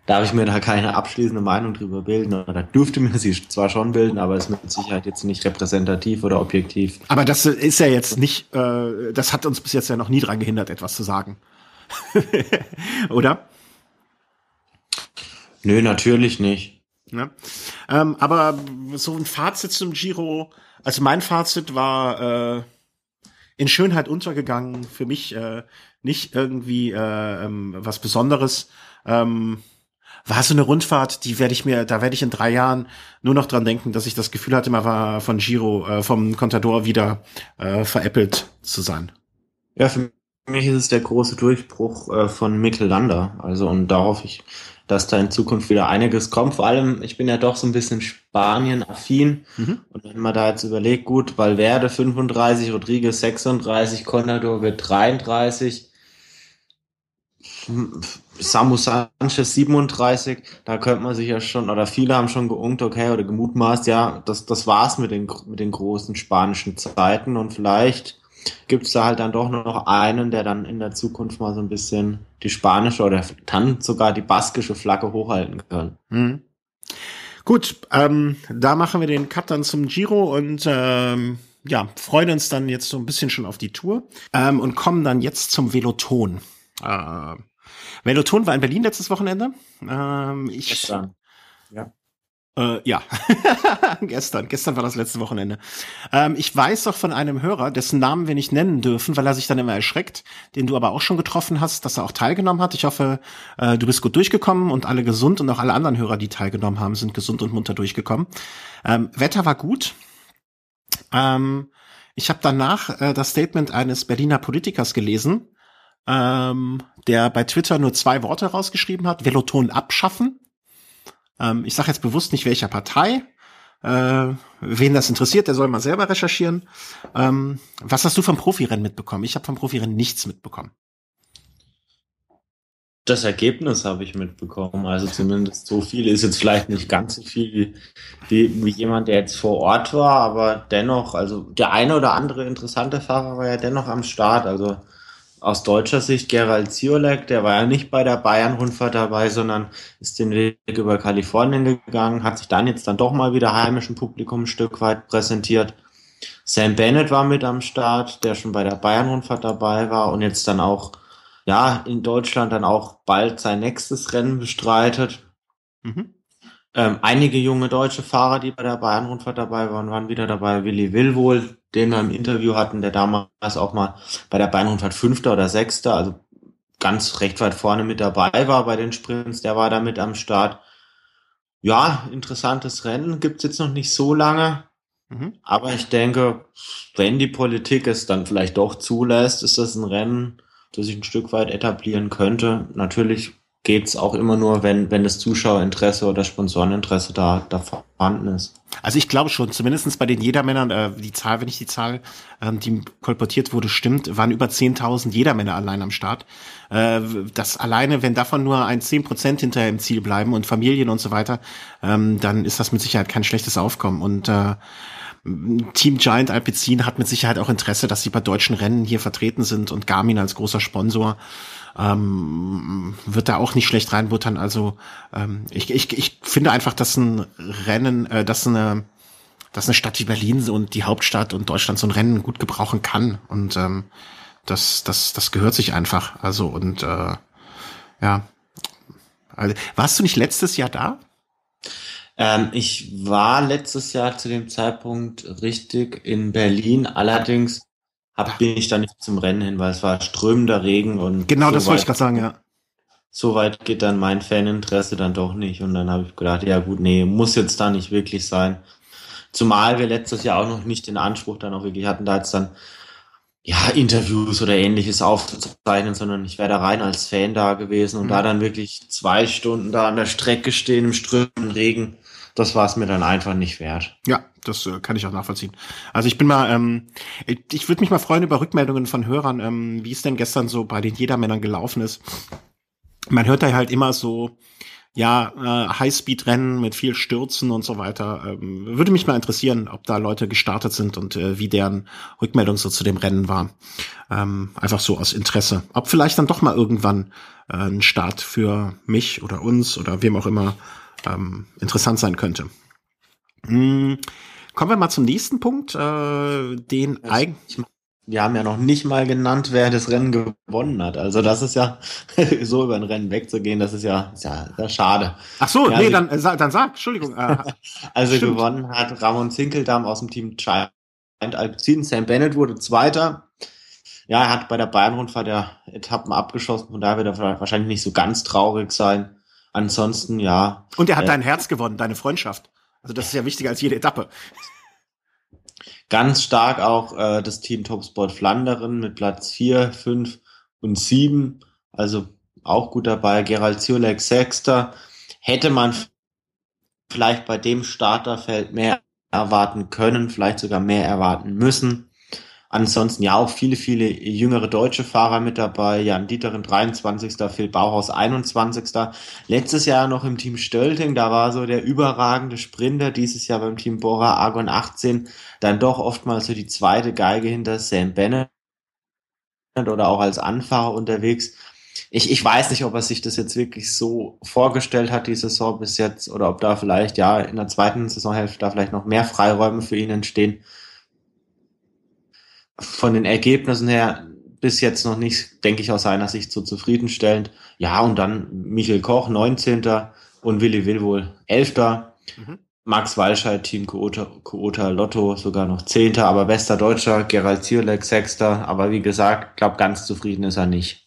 darf ich mir da keine abschließende Meinung drüber bilden. Oder dürfte mir sie zwar schon bilden, aber ist mit Sicherheit jetzt nicht repräsentativ oder objektiv. Aber das ist ja jetzt nicht, äh, das hat uns bis jetzt ja noch nie dran gehindert, etwas zu sagen. Oder? Nö, natürlich nicht. Ja. Ähm, aber so ein Fazit zum Giro, also mein Fazit war äh, in Schönheit untergegangen, für mich äh, nicht irgendwie äh, ähm, was Besonderes. Ähm, war so eine Rundfahrt, die werde ich mir, da werde ich in drei Jahren nur noch dran denken, dass ich das Gefühl hatte, man war von Giro, äh, vom Contador wieder äh, veräppelt zu sein. Ja, für für mich ist es der große Durchbruch äh, von Mikkel Lander. Also und da hoffe ich, dass da in Zukunft wieder einiges kommt. Vor allem, ich bin ja doch so ein bisschen Spanien-affin. Mhm. Und wenn man da jetzt überlegt, gut, Valverde 35, Rodriguez 36, Contador wird 33, Samu Sanchez 37, da könnte man sich ja schon, oder viele haben schon geungt, okay, oder gemutmaßt, ja, das, das war's mit den, mit den großen spanischen Zeiten und vielleicht gibt es da halt dann doch noch einen, der dann in der Zukunft mal so ein bisschen die spanische oder dann sogar die baskische Flagge hochhalten kann. Mhm. Gut, ähm, da machen wir den Cut dann zum Giro und ähm, ja, freuen uns dann jetzt so ein bisschen schon auf die Tour ähm, und kommen dann jetzt zum Veloton. Äh, Veloton war in Berlin letztes Wochenende. Ähm, ich, Gestern. Ja. Äh, ja, gestern. Gestern war das letzte Wochenende. Ähm, ich weiß doch von einem Hörer, dessen Namen wir nicht nennen dürfen, weil er sich dann immer erschreckt, den du aber auch schon getroffen hast, dass er auch teilgenommen hat. Ich hoffe, äh, du bist gut durchgekommen und alle gesund und auch alle anderen Hörer, die teilgenommen haben, sind gesund und munter durchgekommen. Ähm, Wetter war gut. Ähm, ich habe danach äh, das Statement eines Berliner Politikers gelesen, ähm, der bei Twitter nur zwei Worte rausgeschrieben hat, Veloton abschaffen. Ähm, ich sage jetzt bewusst nicht welcher Partei. Äh, wen das interessiert, der soll mal selber recherchieren. Ähm, was hast du vom Profirennen mitbekommen? Ich habe vom Profirennen nichts mitbekommen. Das Ergebnis habe ich mitbekommen. Also zumindest so viel ist jetzt vielleicht nicht ganz so viel wie, wie jemand, der jetzt vor Ort war, aber dennoch, also der eine oder andere interessante Fahrer war ja dennoch am Start. Also aus deutscher Sicht Gerald Ziolek, der war ja nicht bei der Bayern-Rundfahrt dabei, sondern ist den Weg über Kalifornien gegangen, hat sich dann jetzt dann doch mal wieder heimischen Publikum ein Stück weit präsentiert. Sam Bennett war mit am Start, der schon bei der Bayern-Rundfahrt dabei war und jetzt dann auch, ja, in Deutschland dann auch bald sein nächstes Rennen bestreitet. Mhm. Ähm, einige junge deutsche Fahrer, die bei der Bayern-Rundfahrt dabei waren, waren wieder dabei. Willi Willwohl, den wir im Interview hatten, der damals auch mal bei der Bayern-Rundfahrt Fünfter oder Sechster, also ganz recht weit vorne mit dabei war bei den Sprints, der war da mit am Start. Ja, interessantes Rennen, gibt's jetzt noch nicht so lange. Mhm. Aber ich denke, wenn die Politik es dann vielleicht doch zulässt, ist das ein Rennen, das sich ein Stück weit etablieren könnte. Natürlich geht's auch immer nur, wenn, wenn das Zuschauerinteresse oder Sponsoreninteresse da, da vorhanden ist. Also ich glaube schon, zumindestens bei den Jedermännern, äh, die Zahl, wenn ich die Zahl, ähm, die kolportiert wurde, stimmt, waren über 10.000 Jedermänner allein am Start. Äh, das alleine, wenn davon nur ein 10 Prozent hinterher im Ziel bleiben und Familien und so weiter, ähm, dann ist das mit Sicherheit kein schlechtes Aufkommen. Und äh, Team Giant Alpecin hat mit Sicherheit auch Interesse, dass sie bei deutschen Rennen hier vertreten sind und Garmin als großer Sponsor ähm, wird da auch nicht schlecht reinbuttern. Also ähm, ich, ich, ich finde einfach, dass ein Rennen, äh, dass eine dass eine Stadt wie Berlin und die Hauptstadt und Deutschland so ein Rennen gut gebrauchen kann. Und ähm, das, das, das gehört sich einfach. Also und äh, ja. Also, warst du nicht letztes Jahr da? Ähm, ich war letztes Jahr zu dem Zeitpunkt richtig in Berlin, allerdings hab, bin ich da nicht zum Rennen hin, weil es war strömender Regen und. Genau, so das wollte ich gerade sagen, ja. So weit geht dann mein Faninteresse dann doch nicht. Und dann habe ich gedacht, ja gut, nee, muss jetzt da nicht wirklich sein. Zumal wir letztes Jahr auch noch nicht den Anspruch dann auch wirklich hatten, da jetzt dann ja, Interviews oder ähnliches aufzuzeichnen, sondern ich wäre da rein als Fan da gewesen und mhm. da dann wirklich zwei Stunden da an der Strecke stehen im strömenden Regen das war es mir dann einfach nicht wert. Ja, das äh, kann ich auch nachvollziehen. Also ich bin mal, ähm, ich würde mich mal freuen über Rückmeldungen von Hörern, ähm, wie es denn gestern so bei den Jedermännern gelaufen ist. Man hört da halt immer so, ja, äh, Highspeed-Rennen mit viel Stürzen und so weiter. Ähm, würde mich mal interessieren, ob da Leute gestartet sind und äh, wie deren Rückmeldung so zu dem Rennen war. Ähm, einfach so aus Interesse. Ob vielleicht dann doch mal irgendwann äh, ein Start für mich oder uns oder wem auch immer ähm, interessant sein könnte. Hm, kommen wir mal zum nächsten Punkt, äh, den eigentlich. Wir haben ja noch nicht mal genannt, wer das Rennen gewonnen hat. Also das ist ja so über ein Rennen wegzugehen, das ist ja, ist ja sehr schade. Ach so, ja, nee, also, dann, dann sag, Entschuldigung. Äh, also stimmt. gewonnen hat Ramon Zinkeldam aus dem Team Giant Alpecin. Sam Bennett wurde Zweiter. Ja, er hat bei der Bayern-Rundfahrt der Etappen abgeschossen, von daher wird er wahrscheinlich nicht so ganz traurig sein. Ansonsten, ja. Und er hat äh, dein Herz gewonnen, deine Freundschaft. Also das ist ja wichtiger als jede Etappe. Ganz stark auch äh, das Team Topsport Flanderen mit Platz 4, 5 und 7. Also auch gut dabei. Gerald Ziolek Sechster. Hätte man vielleicht bei dem Starterfeld mehr erwarten können, vielleicht sogar mehr erwarten müssen. Ansonsten ja auch viele, viele jüngere deutsche Fahrer mit dabei. Jan Dieterin 23. Phil Bauhaus 21. Letztes Jahr noch im Team Stölting, da war so der überragende Sprinter. Dieses Jahr beim Team Bora Argon 18 dann doch oftmals so die zweite Geige hinter Sam Bennett oder auch als Anfahrer unterwegs. Ich, ich weiß nicht, ob er sich das jetzt wirklich so vorgestellt hat, die Saison bis jetzt, oder ob da vielleicht, ja, in der zweiten Saisonhälfte da vielleicht noch mehr Freiräume für ihn entstehen von den Ergebnissen her bis jetzt noch nicht, denke ich, aus seiner Sicht so zufriedenstellend. Ja, und dann Michael Koch, 19. und Willi Willwohl, 11. Mhm. Max Walscheid, Team Koota, Koota Lotto, sogar noch 10. Aber bester Deutscher, Gerald Zierleck, 6. Aber wie gesagt, glaube ganz zufrieden ist er nicht.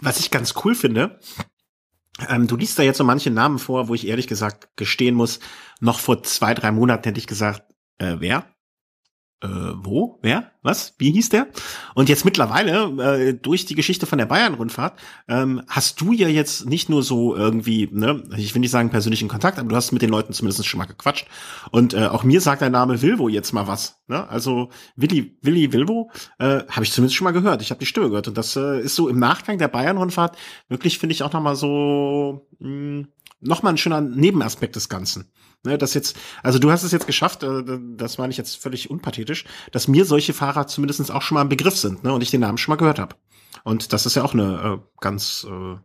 Was ich ganz cool finde, ähm, du liest da jetzt so manche Namen vor, wo ich ehrlich gesagt gestehen muss, noch vor zwei, drei Monaten hätte ich gesagt, äh, wer? Äh, wo? Wer? Was? Wie hieß der? Und jetzt mittlerweile, äh, durch die Geschichte von der Bayern-Rundfahrt, ähm, hast du ja jetzt nicht nur so irgendwie, ne, ich will nicht sagen persönlichen Kontakt, aber du hast mit den Leuten zumindest schon mal gequatscht. Und äh, auch mir sagt der Name Wilvo jetzt mal was. Ne? Also Willi, Willi Wilvo äh, habe ich zumindest schon mal gehört. Ich habe die Stimme gehört. Und das äh, ist so im Nachgang der Bayern-Rundfahrt wirklich, finde ich, auch noch mal so mh, hm, noch mal ein schöner Nebenaspekt des Ganzen. Ne, das jetzt, also du hast es jetzt geschafft, äh, das meine ich jetzt völlig unpathetisch, dass mir solche Fahrer zumindest auch schon mal ein Begriff sind, ne, und ich den Namen schon mal gehört habe. Und das ist ja auch eine äh, ganz, äh,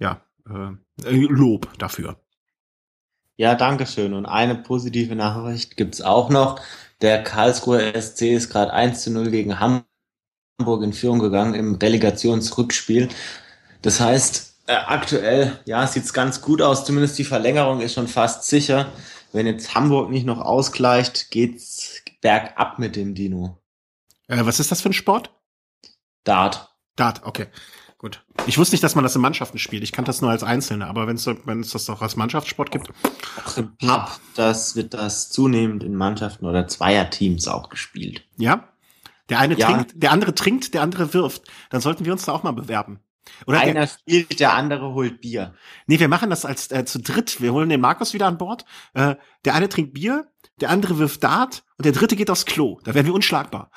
ja, äh, Lob dafür. Ja, danke schön. Und eine positive Nachricht gibt's auch noch. Der Karlsruher SC ist gerade 1 zu 0 gegen Hamburg in Führung gegangen im Relegationsrückspiel. Das heißt, Äh, aktuell, ja, sieht's ganz gut aus. Zumindest die Verlängerung ist schon fast sicher. Wenn jetzt Hamburg nicht noch ausgleicht, geht's bergab mit dem Dino. Äh, was ist das für ein Sport? Dart. Dart, okay. Gut. Ich wusste nicht, dass man das in Mannschaften spielt. Ich kannte das nur als Einzelne, aber wenn es wenn es das auch als Mannschaftssport gibt. Auch im Pub, das wird das zunehmend in Mannschaften oder Zweierteams auch gespielt. Ja. Der eine ja. trinkt, der andere trinkt, der andere wirft. Dann sollten wir uns da auch mal bewerben. Oder Einer der, spielt, der andere holt Bier. Nee, wir machen das als äh, zu dritt. Wir holen den Markus wieder an Bord. Äh, der eine trinkt Bier, der andere wirft Dart und der dritte geht aufs Klo. Da werden wir unschlagbar.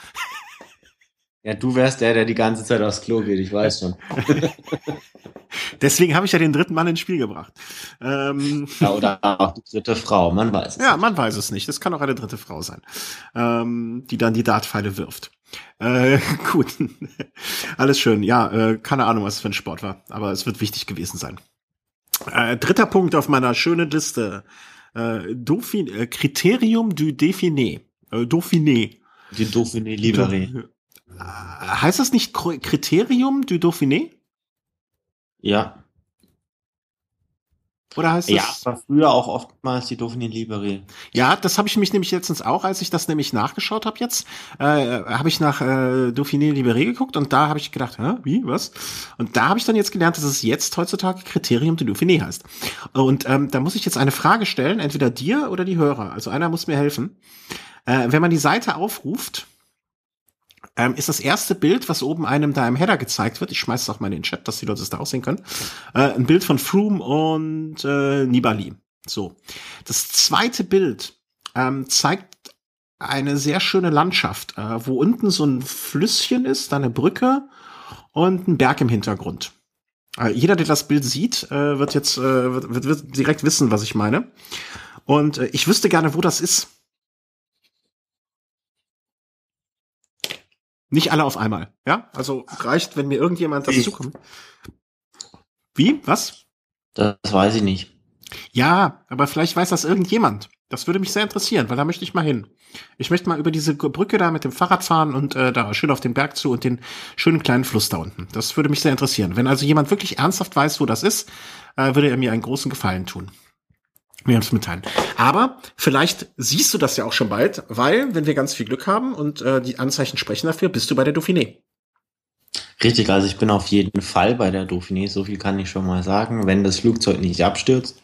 Ja, du wärst der, der die ganze Zeit aufs Klo geht, ich weiß schon. Deswegen habe ich ja den dritten Mann ins Spiel gebracht. Ähm, ja, oder auch die dritte Frau, man weiß es. Ja, nicht. man weiß es nicht. Das kann auch eine dritte Frau sein, ähm, die dann die Dartpfeile wirft. Äh, gut, alles schön. Ja, äh, keine Ahnung, was es für ein Sport war, aber es wird wichtig gewesen sein. Äh, dritter Punkt auf meiner schönen Liste. Äh, Dauphin, äh, Kriterium du Dauphiné. Äh, Dauphiné. Die Dauphiné Libéré. Äh, heißt das nicht Kriterium du Dauphiné? Ja. Oder heißt das? Ja, war früher auch oftmals die Dauphiné Libéré. Ja, das habe ich mich nämlich letztens auch, als ich das nämlich nachgeschaut habe jetzt, äh, habe ich nach äh, Dauphiné Libéré geguckt und da habe ich gedacht, Hä, wie, was? Und da habe ich dann jetzt gelernt, dass es jetzt heutzutage Kriterium de Dauphiné heißt. Und ähm, da muss ich jetzt eine Frage stellen, entweder dir oder die Hörer. Also einer muss mir helfen. Äh, wenn man die Seite aufruft, ähm, ist das erste Bild, was oben einem da im Header gezeigt wird. Ich schmeiß es auch mal in den Chat, dass die Leute es da aussehen können. Äh, ein Bild von Froome und äh, Nibali. So. Das zweite Bild ähm, zeigt eine sehr schöne Landschaft, äh, wo unten so ein Flüsschen ist, da eine Brücke und ein Berg im Hintergrund. Äh, jeder, der das Bild sieht, äh, wird jetzt äh, wird, wird, wird direkt wissen, was ich meine. Und äh, ich wüsste gerne, wo das ist. Nicht alle auf einmal, ja? Also reicht, wenn mir irgendjemand das zukommt. Wie? Was? Das weiß ich nicht. Ja, aber vielleicht weiß das irgendjemand. Das würde mich sehr interessieren, weil da möchte ich mal hin. Ich möchte mal über diese Brücke da mit dem Fahrrad fahren und äh, da schön auf den Berg zu und den schönen kleinen Fluss da unten. Das würde mich sehr interessieren. Wenn also jemand wirklich ernsthaft weiß, wo das ist, äh, würde er mir einen großen Gefallen tun mir uns mitteilen. Aber vielleicht siehst du das ja auch schon bald, weil, wenn wir ganz viel Glück haben und äh, die Anzeichen sprechen dafür, bist du bei der Dauphiné. Richtig, also ich bin auf jeden Fall bei der Dauphiné, so viel kann ich schon mal sagen. Wenn das Flugzeug nicht abstürzt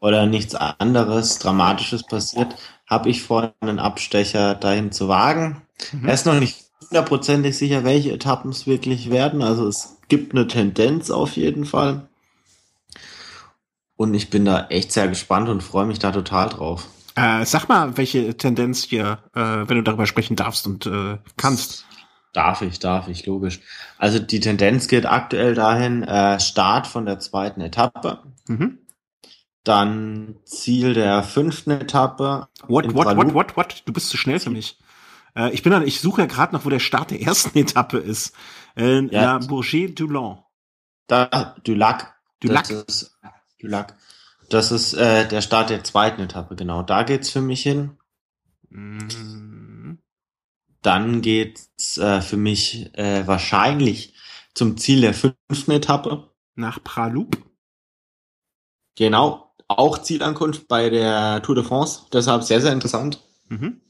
oder nichts anderes Dramatisches passiert, habe ich vor, einen Abstecher dahin zu wagen. Mhm. Er ist noch nicht hundertprozentig sicher, welche Etappen es wirklich werden. Also es gibt eine Tendenz auf jeden Fall. Und ich bin da echt sehr gespannt und freue mich da total drauf. Äh, sag mal, welche Tendenz hier, äh, wenn du darüber sprechen darfst und äh, kannst. Darf ich, darf ich, logisch. Also die Tendenz geht aktuell dahin, äh, Start von der zweiten Etappe. Mhm. Dann Ziel der fünften Etappe. What, what, what, what, what? Du bist zu schnell für mich. Äh, ich bin dann, ich suche ja gerade noch, wo der Start der ersten Etappe ist. Äh, ja. La Bourget-Dulon. Da, Dulac. Dulac. Das ist Dulac. Das ist äh, der Start der zweiten Etappe, genau. Da geht's für mich hin. Mhm. Dann geht's äh, für mich äh, wahrscheinlich zum Ziel der fünften Etappe. Nach Praloup. Genau, auch Zielankunft bei der Tour de France. Deshalb sehr, sehr interessant. Mhm.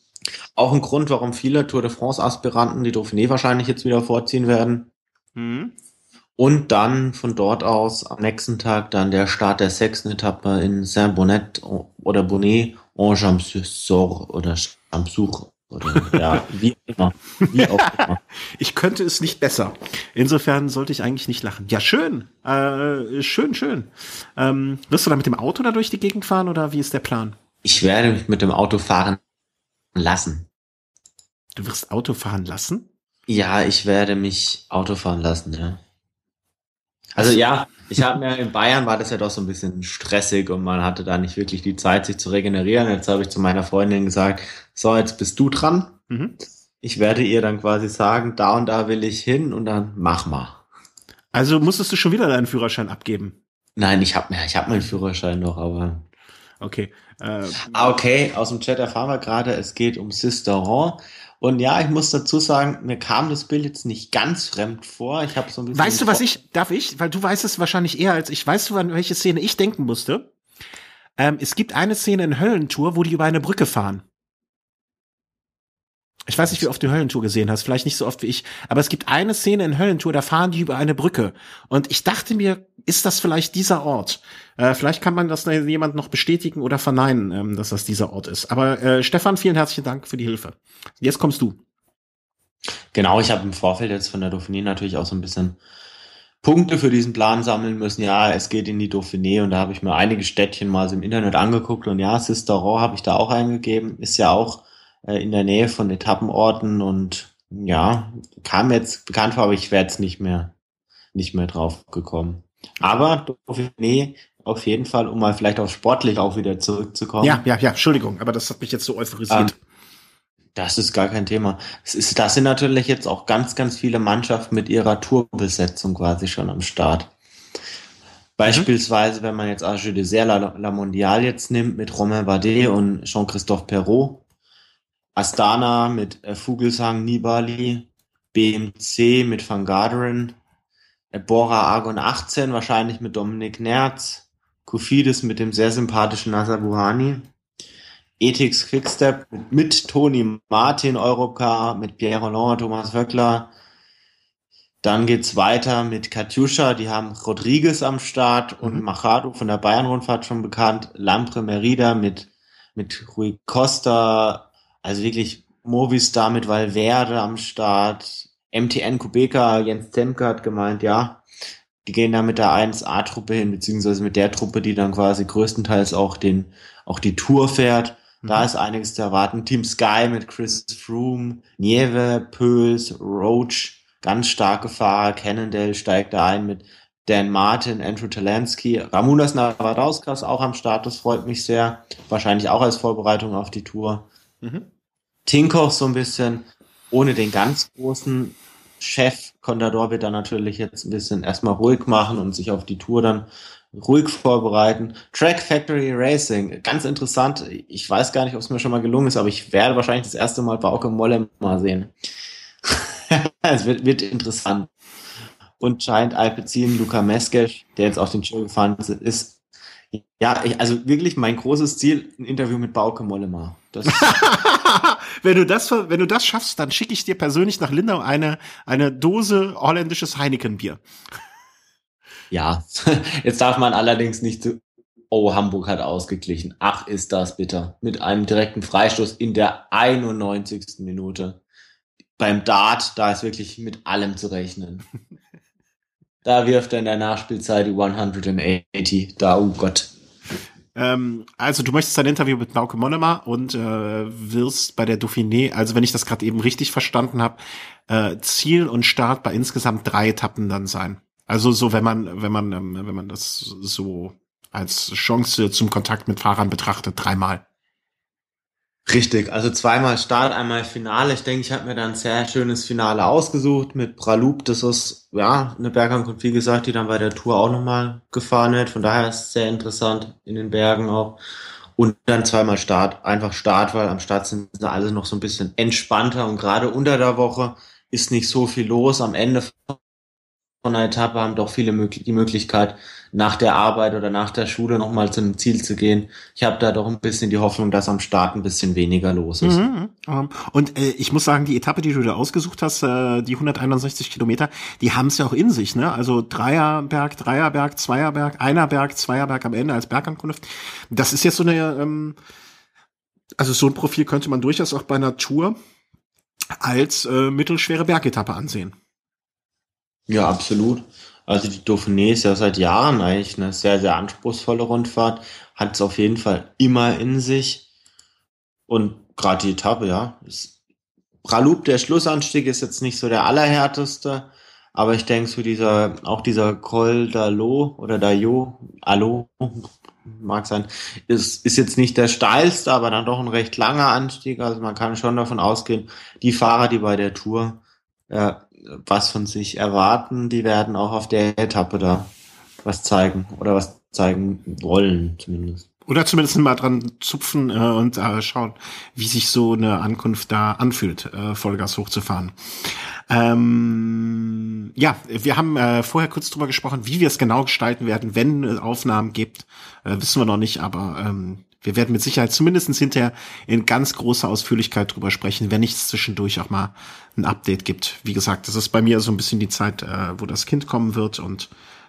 Auch ein Grund, warum viele Tour de France-Aspiranten die Dauphiné wahrscheinlich jetzt wieder vorziehen werden. Mhm. Und dann von dort aus am nächsten Tag dann der Start der sechsten Etappe in Saint-Bonnet oder Bonnet en Champsur oder Champsur oder ja, wie immer. Wie auch immer. ich könnte es nicht besser. Insofern sollte ich eigentlich nicht lachen. Ja, schön. Äh, schön, schön. Ähm, wirst du da mit dem Auto da durch die Gegend fahren oder wie ist der Plan? Ich werde mich mit dem Auto fahren lassen. Du wirst Auto fahren lassen? Ja, ich werde mich Auto fahren lassen, ja. Also ja, ich habe mir in Bayern war das ja doch so ein bisschen stressig und man hatte da nicht wirklich die Zeit, sich zu regenerieren. Jetzt habe ich zu meiner Freundin gesagt, so, jetzt bist du dran. Mhm. Ich werde ihr dann quasi sagen, da und da will ich hin und dann mach mal. Also musstest du schon wieder deinen Führerschein abgeben? Nein, ich habe ich hab meinen Führerschein noch, aber. Okay. Äh, ah, okay, aus dem Chat erfahren wir gerade, es geht um Sisteron Und ja, ich muss dazu sagen, mir kam das Bild jetzt nicht ganz fremd vor. Ich habe so ein bisschen. Weißt du, was ich, darf ich? Weil du weißt es wahrscheinlich eher als ich. Weißt du, an welche Szene ich denken musste? Ähm, es gibt eine Szene in Höllentour, wo die über eine Brücke fahren. Ich weiß nicht, wie oft du Höllentour gesehen hast, vielleicht nicht so oft wie ich, aber es gibt eine Szene in Höllentour, da fahren die über eine Brücke. Und ich dachte mir, ist das vielleicht dieser Ort? Äh, vielleicht kann man das jemand noch bestätigen oder verneinen, ähm, dass das dieser Ort ist. Aber äh, Stefan, vielen herzlichen Dank für die Hilfe. Jetzt kommst du. Genau, ich habe im Vorfeld jetzt von der Dauphiné natürlich auch so ein bisschen Punkte für diesen Plan sammeln müssen. Ja, es geht in die Dauphiné und da habe ich mir einige Städtchen mal so im Internet angeguckt und ja, Sisteron habe ich da auch eingegeben. Ist ja auch äh, in der Nähe von Etappenorten und ja, kam jetzt bekannt vor, aber ich wäre jetzt nicht mehr, nicht mehr drauf gekommen. Aber Dauphiné auf jeden Fall, um mal vielleicht auf sportlich auch wieder zurückzukommen. Ja, ja, ja, Entschuldigung, aber das hat mich jetzt so euphorisiert. Ähm, das ist gar kein Thema. Es ist, das sind natürlich jetzt auch ganz, ganz viele Mannschaften mit ihrer Tourbesetzung quasi schon am Start. Beispielsweise, wenn man jetzt Arge de Serre La, La Mondiale jetzt nimmt mit Romain Bardet und Jean-Christophe Perrault, Astana mit äh, Vogelsang Nibali, BMC mit Van Garderen, äh, Bora Argon 18 wahrscheinlich mit Dominik Nerz, Kofidis mit dem sehr sympathischen Nasser Buhani, Ethics Quickstep mit, mit Toni Martin Europcar, mit Pierre Roland, Thomas Wöckler. Dann geht's weiter mit Katjuscha, die haben Rodriguez am Start und mhm. Machado von der Bayern-Rundfahrt schon bekannt, Lampre Merida mit, mit Rui Costa, also wirklich Movistar mit Valverde am Start. MTN Kubeka, Jens Temke hat gemeint, ja, die gehen da mit der 1A-Truppe hin, beziehungsweise mit der Truppe, die dann quasi größtenteils auch den, auch die Tour fährt. Da mhm. ist einiges zu erwarten. Team Sky mit Chris Froome, Nieve, Pöls, Roach, ganz starke Fahrer. Cannondale steigt da ein mit Dan Martin, Andrew Talansky, Ramunas Navadauskas auch am Start, das freut mich sehr. Wahrscheinlich auch als Vorbereitung auf die Tour. Mhm. Tinkoff so ein bisschen ohne den ganz großen Chef. Contador wird dann natürlich jetzt ein bisschen erstmal ruhig machen und sich auf die Tour dann ruhig vorbereiten. Track Factory Racing, ganz interessant. Ich weiß gar nicht, ob es mir schon mal gelungen ist, aber ich werde wahrscheinlich das erste Mal Bauke Molle mal sehen. es wird, wird interessant. Und scheint Alpecin Luca Meskes, der jetzt auf den Tour gefahren ist, ja, ich, also wirklich mein großes Ziel, ein Interview mit Bauke Mollema. Wenn du das, wenn du das schaffst, dann schicke ich dir persönlich nach Lindau eine, eine Dose holländisches Heineken-Bier. Ja, jetzt darf man allerdings nicht zu, oh, Hamburg hat ausgeglichen. Ach, ist das bitter. Mit einem direkten Freistoß in der 91. Minute. Beim Dart, da ist wirklich mit allem zu rechnen. Da wirft er in der Nachspielzeit die 180. Da, oh Gott. Ähm, also du möchtest ein Interview mit Bauke Mollema und äh, wirst bei der Dauphiné, also wenn ich das gerade eben richtig verstanden habe, äh, Ziel und Start bei insgesamt drei Etappen dann sein. Also so, wenn man, wenn man, ähm, wenn man das so als Chance zum Kontakt mit Fahrern betrachtet, dreimal. Richtig, also zweimal Start, einmal Finale. Ich denke, ich habe mir dann ein sehr schönes Finale ausgesucht mit Pralup. Das ist ja eine Bergankunft, wie gesagt, die dann bei der Tour auch nochmal gefahren wird. Von daher ist es sehr interessant in den Bergen auch. Und dann zweimal Start, einfach Start, weil am Start sind alle noch so ein bisschen entspannter und gerade unter der Woche ist nicht so viel los. Am Ende von einer Etappe haben doch viele die Möglichkeit, nach der Arbeit oder nach der Schule nochmal zu einem Ziel zu gehen. Ich habe da doch ein bisschen die Hoffnung, dass am Start ein bisschen weniger los ist. Mhm, mhm. und äh, ich muss sagen, die Etappe, die du da ausgesucht hast, äh, die 161 Kilometer, die haben es ja auch in sich. Ne? Also Dreierberg, Dreierberg, Zweierberg, Einerberg, Zweierberg am Ende als Bergankunft. Das ist jetzt so eine, ähm, also so ein Profil könnte man durchaus auch bei Tour als äh, mittelschwere Bergetappe ansehen. Ja, absolut. Also die Dauphiné ist ja seit Jahren eigentlich eine sehr, sehr anspruchsvolle Rundfahrt, hat es auf jeden Fall immer in sich. Und gerade die Etappe, ja. Pralup, der Schlussanstieg ist jetzt nicht so der allerhärteste, aber ich denke, so dieser, auch dieser Col d'Alo oder d'Ayo, Allo, mag sein, ist, ist jetzt nicht der steilste, aber dann doch ein recht langer Anstieg. Also man kann schon davon ausgehen, die Fahrer, die bei der Tour äh, was von sich erwarten, die werden auch auf der Etappe da was zeigen oder was zeigen wollen zumindest. Oder zumindest mal dran zupfen äh, und äh, schauen, wie sich so eine Ankunft da anfühlt, äh, Vollgas hochzufahren. Ähm, ja, wir haben äh, vorher kurz drüber gesprochen, wie wir es genau gestalten werden, wenn es Aufnahmen gibt. Äh, wissen wir noch nicht, aber ähm, wir werden mit Sicherheit zumindestens hinterher in ganz großer Ausführlichkeit drüber sprechen, wenn nicht zwischendurch auch mal ein Update gibt. Wie gesagt, das ist bei mir so ein bisschen die Zeit, äh, wo das Kind kommen wird und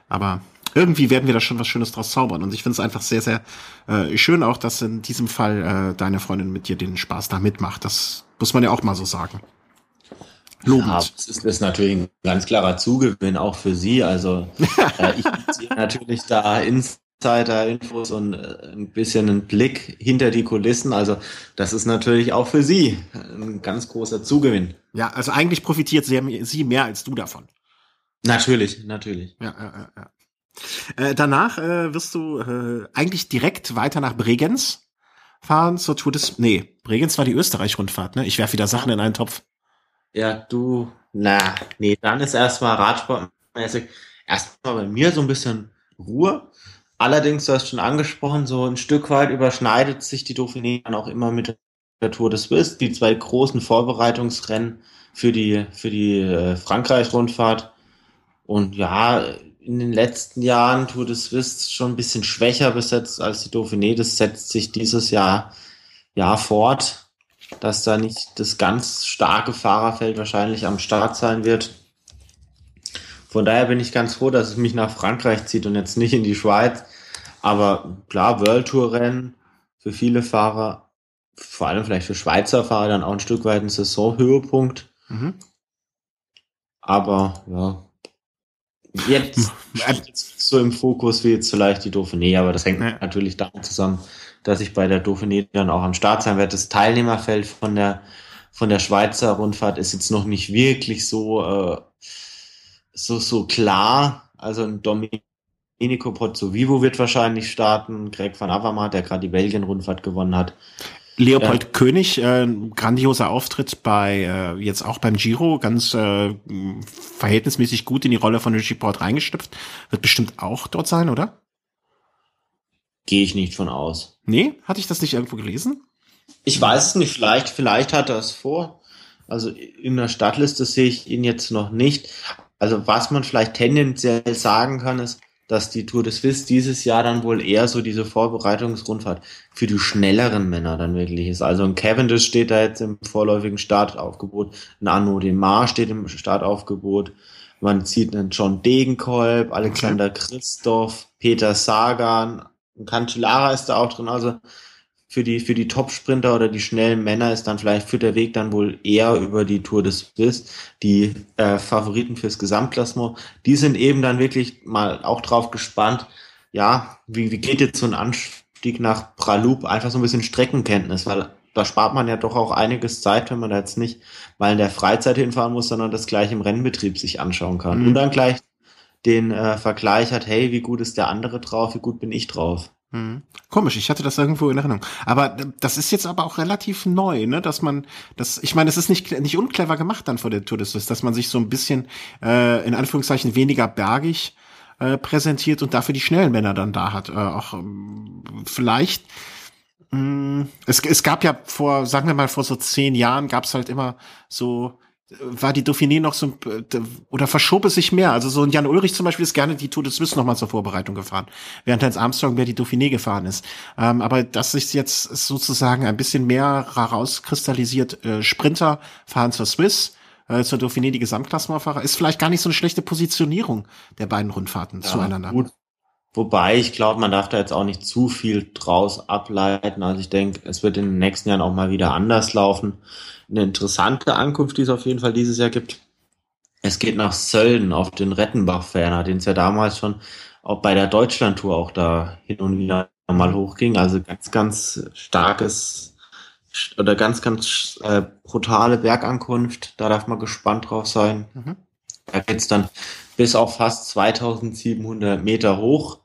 aber irgendwie werden wir da schon was Schönes draus zaubern. Und ich finde es einfach sehr, sehr äh, schön auch, dass in diesem Fall äh, deine Freundin mit dir den Spaß da mitmacht. Das muss man ja auch mal so sagen. Lobend. Ja, das ist, natürlich ein ganz klarer Zugewinn auch für sie. Also äh, ich ziehe natürlich da Insider-Infos und äh, ein bisschen einen Blick hinter die Kulissen. Also das ist natürlich auch für sie ein ganz großer Zugewinn. Ja, also eigentlich profitiert sie, mehr als du davon. Natürlich, natürlich. Ja, ja, ja. ja. Äh, danach äh, wirst du äh, eigentlich direkt weiter nach Bregenz fahren zur Tour des. Nee, Bregenz war die Österreich-Rundfahrt, ne? Ich werfe wieder Sachen in einen Topf. Ja, du, na, nee, dann ist erstmal Radsportmäßig erstmal bei mir so ein bisschen Ruhe. Allerdings, du hast schon angesprochen, so ein Stück weit überschneidet sich die Dauphiné dann auch immer mit der Tour des Swiss, die zwei großen Vorbereitungsrennen für die, für die äh, Frankreich-Rundfahrt. Und ja, in den letzten Jahren Tour de Suisse schon ein bisschen schwächer besetzt als die Dauphiné. Das setzt sich dieses Jahr, Jahr fort, dass da nicht das ganz starke Fahrerfeld wahrscheinlich am Start sein wird. Von daher bin ich ganz froh, dass es mich nach Frankreich zieht und jetzt nicht in die Schweiz. Aber klar, World Tour Rennen für viele Fahrer, vor allem vielleicht für Schweizer Fahrer, dann auch ein Stück weit ein Saisonhöhepunkt. Mhm. Aber ja, Jetzt so im Fokus wie jetzt vielleicht die Dauphiné, aber das hängt ja. natürlich damit zusammen, dass ich bei der Dauphiné dann auch am Start sein werde. Das Teilnehmerfeld von der, von der Schweizer Rundfahrt ist jetzt noch nicht wirklich so, äh, so, so klar. Also ein Domenico Pozzovivo wird wahrscheinlich starten, Greg van Avermaet, der gerade die Belgien-Rundfahrt gewonnen hat. Leopold äh, König, äh, grandioser Auftritt bei äh, jetzt auch beim Giro, ganz äh, verhältnismäßig gut in die Rolle von Richie Port reingestüpft. Wird bestimmt auch dort sein, oder? Gehe ich nicht von aus. Nee, hatte ich das nicht irgendwo gelesen? Ich weiß es nicht, vielleicht, vielleicht hat er es vor. Also in der Stadtliste sehe ich ihn jetzt noch nicht. Also was man vielleicht tendenziell sagen kann, ist, dass die Tour de Suisse dieses Jahr dann wohl eher so diese Vorbereitungsrundfahrt für die schnelleren Männer dann wirklich ist. Also ein Cavendish steht da jetzt im vorläufigen Startaufgebot, ein Arnaud Demar steht im Startaufgebot, man zieht einen John Degenkolb, Alexander Christoph, Peter Sagan, ein Cancellara ist da auch drin, also für die, für die Top-Sprinter oder die schnellen Männer ist dann vielleicht führt der Weg dann wohl eher über die Tour des Swiss. Die äh, Favoriten fürs Gesamtklassement, die sind eben dann wirklich mal auch drauf gespannt. Ja, wie, wie geht jetzt so ein Anstieg nach Pralup? Einfach so ein bisschen Streckenkenntnis, weil da spart man ja doch auch einiges Zeit, wenn man da jetzt nicht mal in der Freizeit hinfahren muss, sondern das gleich im Rennbetrieb sich anschauen kann. Mhm. Und dann gleich den äh, Vergleich hat, hey, wie gut ist der andere drauf, wie gut bin ich drauf. Hm. Komisch, ich hatte das irgendwo in Erinnerung. Aber das ist jetzt aber auch relativ neu, ne, dass man, das, ich meine, es ist nicht nicht unclever gemacht dann vor der Tour des dass man sich so ein bisschen äh, in Anführungszeichen weniger bergig äh, präsentiert und dafür die schnellen Männer dann da hat. Äh, auch ähm, vielleicht. Mh, hm, es, es gab ja vor, sagen wir mal, vor so zehn Jahren gab es halt immer so war die Dauphiné noch so, oder verschob es sich mehr? Also so ein Jan Ulrich zum Beispiel ist gerne die Tour de Suisse nochmal zur Vorbereitung gefahren, während Hans Armstrong mehr die Dauphiné gefahren ist. Ähm, aber dass sich jetzt sozusagen ein bisschen mehr herauskristallisiert, äh, Sprinter fahren zur Swiss, äh, zur Dauphiné die Gesamtklassementfahrer, ist vielleicht gar nicht so eine schlechte Positionierung der beiden Rundfahrten ja, zueinander. Gut. Wobei ich glaube, man darf da jetzt auch nicht zu viel draus ableiten. Also ich denke, es wird in den nächsten Jahren auch mal wieder anders laufen eine interessante Ankunft, die es auf jeden Fall dieses Jahr gibt. Es geht nach Sölden auf den Rettenbach-Ferner, den es ja damals schon auch bei der Deutschlandtour auch da hin und wieder mal hochging. Also ganz, ganz starkes oder ganz, ganz äh, brutale Bergankunft. Da darf man gespannt drauf sein. Mhm. Da geht's dann bis auf fast 2700 Meter hoch.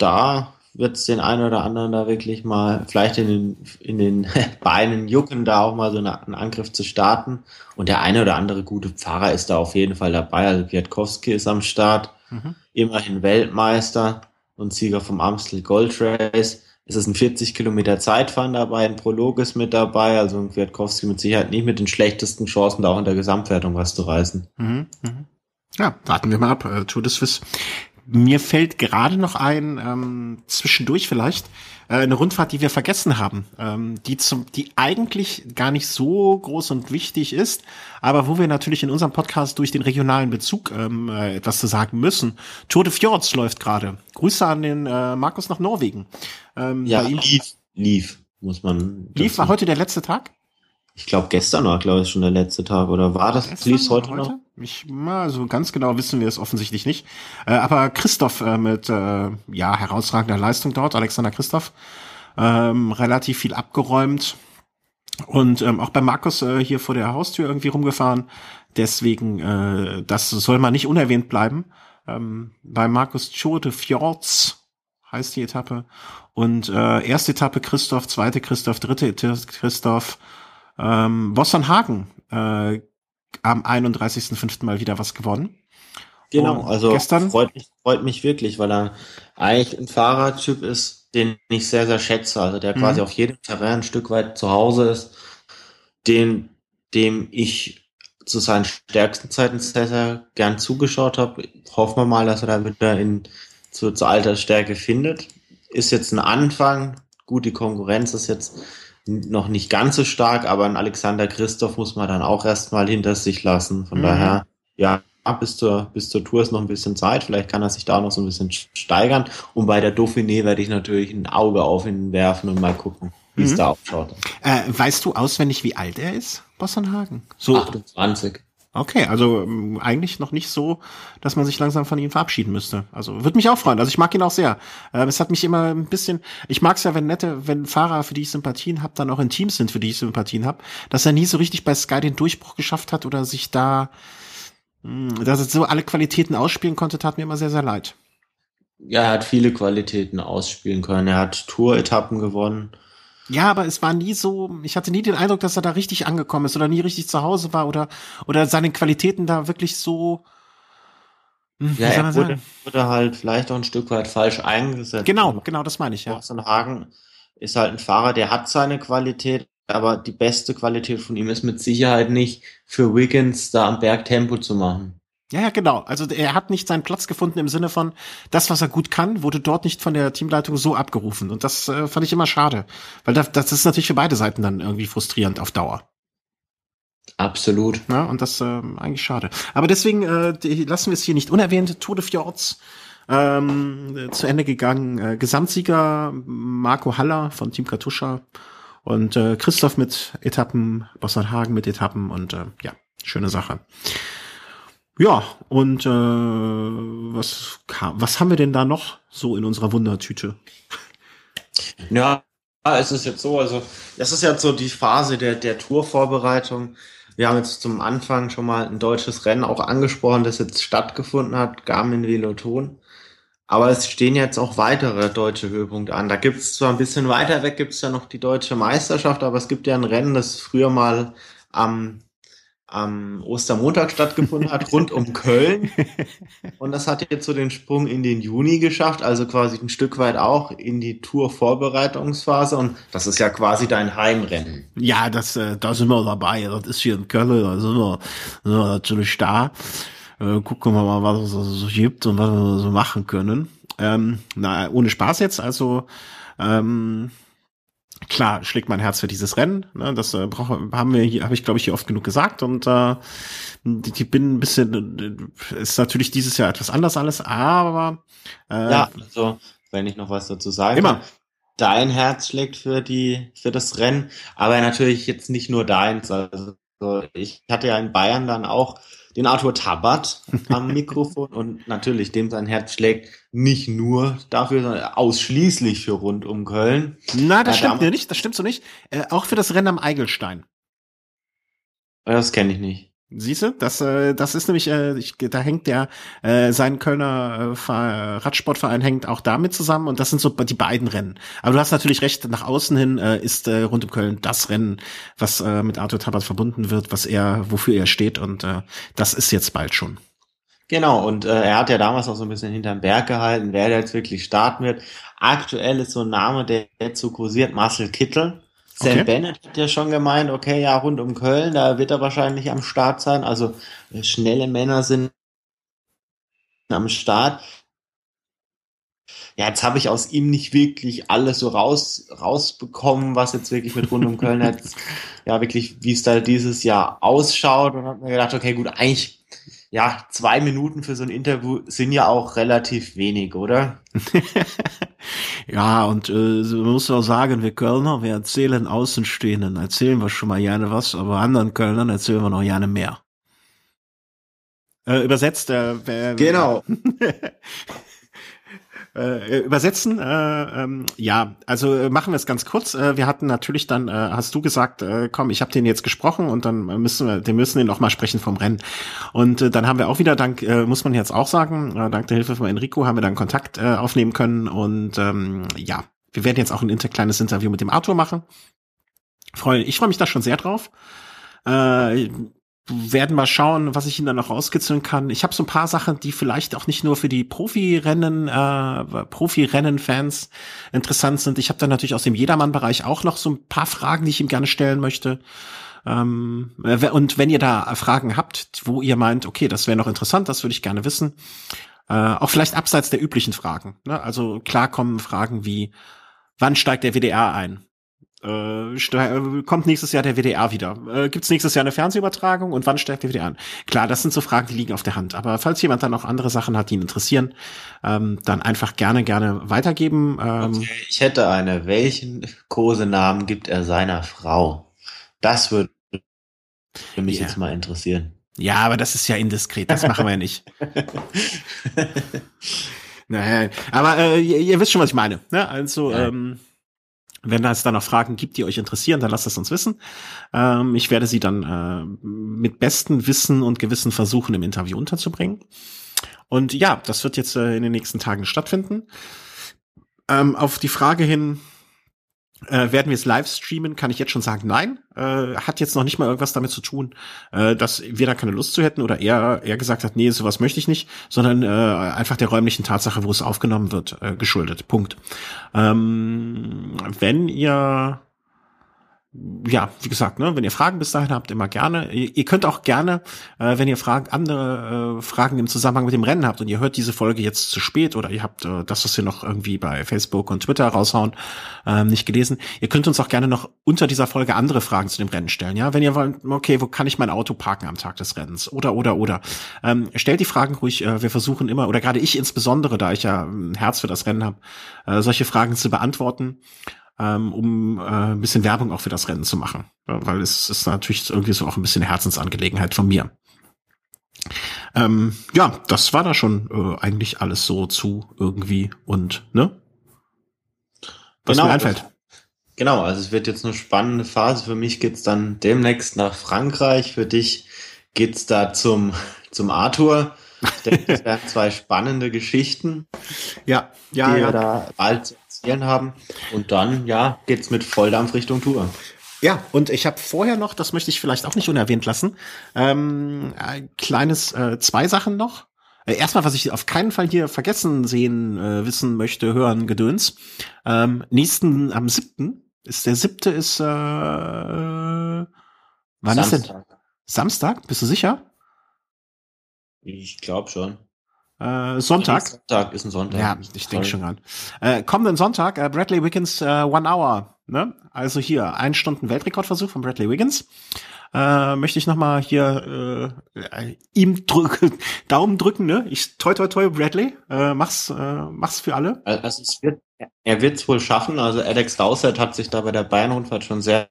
Da wird es den einen oder anderen da wirklich mal vielleicht in den, in den Beinen jucken, da auch mal so eine, einen Angriff zu starten. Und der eine oder andere gute Pfarrer ist da auf jeden Fall dabei. Also Kwiatkowski ist am Start, mhm. immerhin Weltmeister und Sieger vom Amstel Gold Race. es ist ein 40 Kilometer Zeitfahren dabei, ein Prolog ist mit dabei, also ein Kwiatkowski mit Sicherheit nicht mit den schlechtesten Chancen, da auch in der Gesamtwertung was zu reißen. Mhm, mh. Ja, warten wir mal ab. Äh, Tour de Suisse. Mir fällt gerade noch ein, ähm, zwischendurch vielleicht, äh, eine Rundfahrt, die wir vergessen haben, ähm, die zum, die eigentlich gar nicht so groß und wichtig ist, aber wo wir natürlich in unserem Podcast durch den regionalen Bezug ähm, äh, etwas zu sagen müssen. Tour de Fjords läuft gerade. Grüße an den äh, Markus nach Norwegen. Ähm, ja, lief, lief, muss man. Lief war heute der letzte Tag? Ich glaube, gestern war, glaube ich, schon der letzte Tag. Oder war das? Lief heute, heute noch? Ich, also ganz genau wissen wir es offensichtlich nicht. Äh, aber Christoph äh, mit äh, ja herausragender Leistung dort, Alexander Christoph, ähm, relativ viel abgeräumt und ähm, auch bei Markus äh, hier vor der Haustür irgendwie rumgefahren. Deswegen, äh, das soll mal nicht unerwähnt bleiben. Ähm, bei Markus Tour de Fjords heißt die Etappe und äh, erste Etappe Christoph, zweite Christoph, dritte Christoph ähm, Hagen äh, am 31.05. mal wieder was gewonnen. Genau, also gestern freut mich, freut mich wirklich, weil er eigentlich ein Fahrradtyp ist, den ich sehr, sehr schätze. Also der mhm. quasi auf jedem Terrain ein Stück weit zu Hause ist, den, dem ich zu seinen stärksten Zeiten sehr, sehr gern zugeschaut habe. Hoffen wir mal, dass er da wieder in, zu, zur Altersstärke findet. Ist jetzt ein Anfang. Gut, die Konkurrenz ist jetzt noch nicht ganz so stark, aber ein Alexander Christoph muss man dann auch erstmal hinter sich lassen. Von mhm. daher, ja, bis zur, bis zur Tour ist noch ein bisschen Zeit. Vielleicht kann er sich da noch so ein bisschen steigern. Und bei der Dauphiné werde ich natürlich ein Auge auf ihn werfen und mal gucken, wie mhm. es da ausschaut. Äh, weißt du auswendig, wie alt er ist, Bossonhagen? So 28. Okay, also ähm, eigentlich noch nicht so, dass man sich langsam von ihm verabschieden müsste. Also würde mich auch freuen. Also ich mag ihn auch sehr. Ähm, es hat mich immer ein bisschen, ich mag es ja, wenn nette, wenn Fahrer, für die ich Sympathien habe, dann auch in Teams sind, für die ich Sympathien habe, dass er nie so richtig bei Sky den Durchbruch geschafft hat oder sich da, mh, hm, dass er so alle Qualitäten ausspielen konnte, tat mir immer sehr, sehr leid. Ja, er hat viele Qualitäten ausspielen können. Er hat Tour-Etappen gewonnen. Ja, aber es war nie so, ich hatte nie den Eindruck, dass er da richtig angekommen ist oder nie richtig zu Hause war oder, oder seine Qualitäten da wirklich so. Hm, ja, er wurde, wurde, halt vielleicht auch ein Stück weit falsch eingesetzt. Genau, genau, das meine ich, ja. Boston Hagen ist halt ein Fahrer, der hat seine Qualität, aber die beste Qualität von ihm ist mit Sicherheit nicht für Wiggins da am Berg Tempo zu machen. Ja, ja, genau. Also er hat nicht seinen Platz gefunden im Sinne von, das, was er gut kann, wurde dort nicht von der Teamleitung so abgerufen. Und das äh, fand ich immer schade. Weil das, das ist natürlich für beide Seiten dann irgendwie frustrierend auf Dauer. Absolut. Ja, und das äh, eigentlich schade. Aber deswegen äh, die, lassen wir es hier nicht unerwähnt. Tour de Fjords ähm, zu Ende gegangen. Äh, Gesamtsieger Marco Haller von Team Katusha und äh, Christoph mit Etappen, Bossard Hagen mit Etappen und äh, ja, schöne Sache. Ja, und äh, was, was haben wir denn da noch so in unserer Wundertüte? Ja, es ist jetzt so, also das ist jetzt so die Phase der, der Tourvorbereitung. Wir haben jetzt zum Anfang schon mal ein deutsches Rennen auch angesprochen, das jetzt stattgefunden hat, Garmin Veloton. Aber es stehen jetzt auch weitere deutsche Höhepunkte an. Da gibt es zwar ein bisschen weiter weg, gibt es ja noch die deutsche Meisterschaft, aber es gibt ja ein Rennen, das früher mal am am Ostermontag stattgefunden hat, rund um Köln. Und das hat jetzt so den Sprung in den Juni geschafft, also quasi ein Stück weit auch in die Tour-Vorbereitungsphase. Und das ist ja quasi dein Heimrennen. Ja, das, äh, da sind wir dabei. Das ist hier in Köln, da sind wir, sind wir natürlich da. Äh, gucken wir mal, was es so gibt und was wir so machen können. Ähm, na, ohne Spaß jetzt, also ähm, klar schlägt mein Herz für dieses Rennen. Ne? Das äh, brauch, haben wir hier, habe ich glaube ich hier oft genug gesagt und äh, die, die bin ein bisschen äh, ist natürlich dieses Jahr etwas anders alles, aber äh, ja, also wenn ich noch was dazu sagen immer. Dein Herz schlägt für die für das Rennen, aber natürlich jetzt nicht nur deins. Also ich hatte ja in Bayern dann auch den Arthur Tabat am Mikrofon und natürlich dem sein Herz schlägt nicht nur dafür, sondern ausschließlich für rund um Köln. Na, das stimmt ja nicht, das stimmt so nicht. Äh, auch für das Rennen am Eigelstein. Das kenne ich nicht. Siehst du, das, äh, das ist nämlich, äh, ich, da hängt der, äh, sein Kölner äh, Radsportverein hängt auch damit zusammen und das sind so die beiden Rennen. Aber du hast natürlich recht, nach außen hin äh, ist äh, rund um Köln das Rennen, was äh, mit Arthur Tabat verbunden wird, was er, wofür er steht und äh, das ist jetzt bald schon. Genau, und äh, er hat ja damals auch so ein bisschen hinterm Berg gehalten, wer jetzt wirklich starten wird. Aktuell ist so ein Name, der dazu kursiert, Marcel Kittel. Sam okay. Bennett hat ja schon gemeint, okay, ja, rund um Köln, da wird er wahrscheinlich am Start sein. Also äh, schnelle Männer sind am Start. Ja, jetzt habe ich aus ihm nicht wirklich alles so raus rausbekommen, was jetzt wirklich mit rund um Köln jetzt, ja wirklich, wie es da dieses Jahr ausschaut und habe mir gedacht, okay, gut, eigentlich ja, zwei Minuten für so ein Interview sind ja auch relativ wenig, oder? ja, und äh, man muss auch sagen, wir Kölner, wir erzählen Außenstehenden, erzählen wir schon mal gerne was, aber anderen Kölnern erzählen wir noch gerne mehr. Äh, übersetzt, äh, wer, Genau. äh, übersetzen. Äh, ähm, ja, also äh, machen wir es ganz kurz. Äh, wir hatten natürlich dann, äh, hast du gesagt, äh, komm, ich habe den jetzt gesprochen und dann müssen wir, den müssen den noch mal sprechen vom Rennen. Und äh, dann haben wir auch wieder, dank, äh, muss man jetzt auch sagen, äh, dank der Hilfe von Enrico haben wir dann Kontakt äh, aufnehmen können und ähm, ja, wir werden jetzt auch ein inter kleines Interview mit dem Arthur machen. Freu, ich freue mich da schon sehr drauf. Äh, werden mal schauen, was ich ihnen dann noch rauskitzeln kann. Ich habe so ein paar Sachen, die vielleicht auch nicht nur für die Profirennen, äh, Profirennen-Fans interessant sind. Ich habe dann natürlich aus dem Jedermann-Bereich auch noch so ein paar Fragen, die ich ihm gerne stellen möchte. Ähm, und wenn ihr da Fragen habt, wo ihr meint, okay, das wäre noch interessant, das würde ich gerne wissen. Äh, auch vielleicht abseits der üblichen Fragen. Ne? Also klar kommen Fragen wie, wann steigt der WDR ein? Äh, äh, kommt nächstes Jahr der WDR wieder? Äh, Gibt es nächstes Jahr eine Fernsehübertragung und wann steigt der WDR an? Klar, das sind so Fragen, die liegen auf der Hand. Aber falls jemand dann auch andere Sachen hat, die ihn interessieren, ähm, dann einfach gerne, gerne weitergeben. Ähm, okay, ich hätte eine. Welchen Kosenamen gibt er seiner Frau? Das würde mich yeah. jetzt mal interessieren. Ja, aber das ist ja indiskret. Das machen wir ja nicht. naja, aber äh, ihr, ihr, wisst schon, was ich meine. Ne? Also ähm, wenn es da noch Fragen gibt, die euch interessieren, dann lasst es uns wissen. Ähm, ich werde sie dann äh, mit bestem Wissen und Gewissen versuchen, im Interview unterzubringen. Und ja, das wird jetzt äh, in den nächsten Tagen stattfinden. Ähm, auf die Frage hin, äh, werden wir es live streamen? Kann ich jetzt schon sagen, nein. Äh, hat jetzt noch nicht mal irgendwas damit zu tun, äh, dass wir da keine Lust zu hätten oder er, er gesagt hat, nee, sowas möchte ich nicht, sondern äh, einfach der räumlichen Tatsache, wo es aufgenommen wird, äh, geschuldet. Punkt. Ähm, wenn ihr ja, wie gesagt, ne, wenn ihr Fragen bis dahin habt, immer gerne. Ihr, ihr könnt auch gerne, äh, wenn ihr Fragen, andere äh, Fragen im Zusammenhang mit dem Rennen habt und ihr hört diese Folge jetzt zu spät oder ihr habt äh, das, was wir noch irgendwie bei Facebook und Twitter raushauen, äh, nicht gelesen, ihr könnt uns auch gerne noch unter dieser Folge andere Fragen zu dem Rennen stellen. Ja, wenn ihr wollt, okay, wo kann ich mein Auto parken am Tag des Rennens? Oder, oder, oder. Ähm, stellt die Fragen ruhig, äh, wir versuchen immer, oder gerade ich insbesondere, da ich ja ein Herz für das Rennen habe, äh, solche Fragen zu beantworten ähm, um äh, ein bisschen Werbung auch für das Rennen zu machen. Weil es ist natürlich irgendwie so auch ein bisschen Herzensangelegenheit von mir. Ähm, ja, das war da schon äh, eigentlich alles so zu irgendwie und, ne? Was genau, mir einfällt. Genau, also es wird jetzt eine spannende Phase. Für mich geht's dann demnächst nach Frankreich. Für dich geht's da zum, zum Arthur. Ich denke, das werden zwei spannende Geschichten. Ja, ja, die ja. wir da bald erzählen haben. Und dann, ja, geht's mit Volldampf Richtung Tour. Ja, und ich habe vorher noch, das möchte ich vielleicht auch nicht unerwähnt lassen, ähm, ein kleines, äh, zwei Sachen noch. Äh, erstmal, was ich auf keinen Fall hier vergessen sehen, äh, wissen möchte, hören, Gedöns. Ähm, nächsten, am siebten, ist der siebte ist, äh, wann Samstag. ist denn? Samstag? Bist du sicher? Ich glaube schon. Äh, Sonntag. Sonntag ist ein Sonntag. Ja, ich denke schon an. Äh, kommenden Sonntag, äh, Bradley Wiggins äh, One Hour. Ne? Also hier, ein Stunden Weltrekordversuch von Bradley Wiggins. Äh, möchte ich nochmal hier äh, ihm drücken, Daumen drücken, ne? Ich toi toi toi Bradley, äh, mach's, äh, mach's für alle. Also es wird, er wird es wohl schaffen. Also Alex Dowsett hat sich da bei der Bayern-Rundfahrt schon sehr,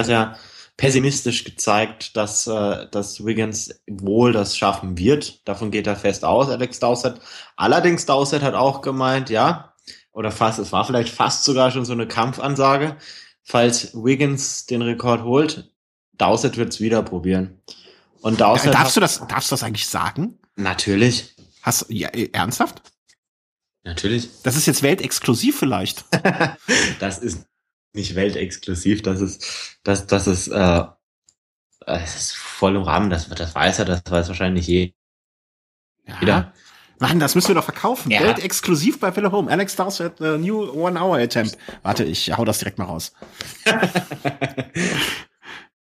sehr pessimistisch gezeigt, dass, äh, dass Wiggins wohl das schaffen wird. Davon geht er fest aus, Alex Dowsett. Allerdings Dowsett hat auch gemeint, ja, oder fast, es war vielleicht fast sogar schon so eine Kampfansage, falls Wiggins den Rekord holt, Dowsett wird's wieder probieren. Und Dowsett darfst du das, darfst du das eigentlich sagen? Natürlich. Hast ja, ernsthaft? Natürlich. Das ist jetzt weltexklusiv vielleicht. das ist nicht weltexklusiv, das ist, das, das ist, äh, es ist voll im Rahmen, das, das weiß er, das weiß wahrscheinlich Ja. Wieder. Mann, das müssen wir doch verkaufen. Ja. Geld exklusiv bei Villa Home. Alex Dawes at uh, New One Hour Attempt. Warte, ich hau das direkt mal raus.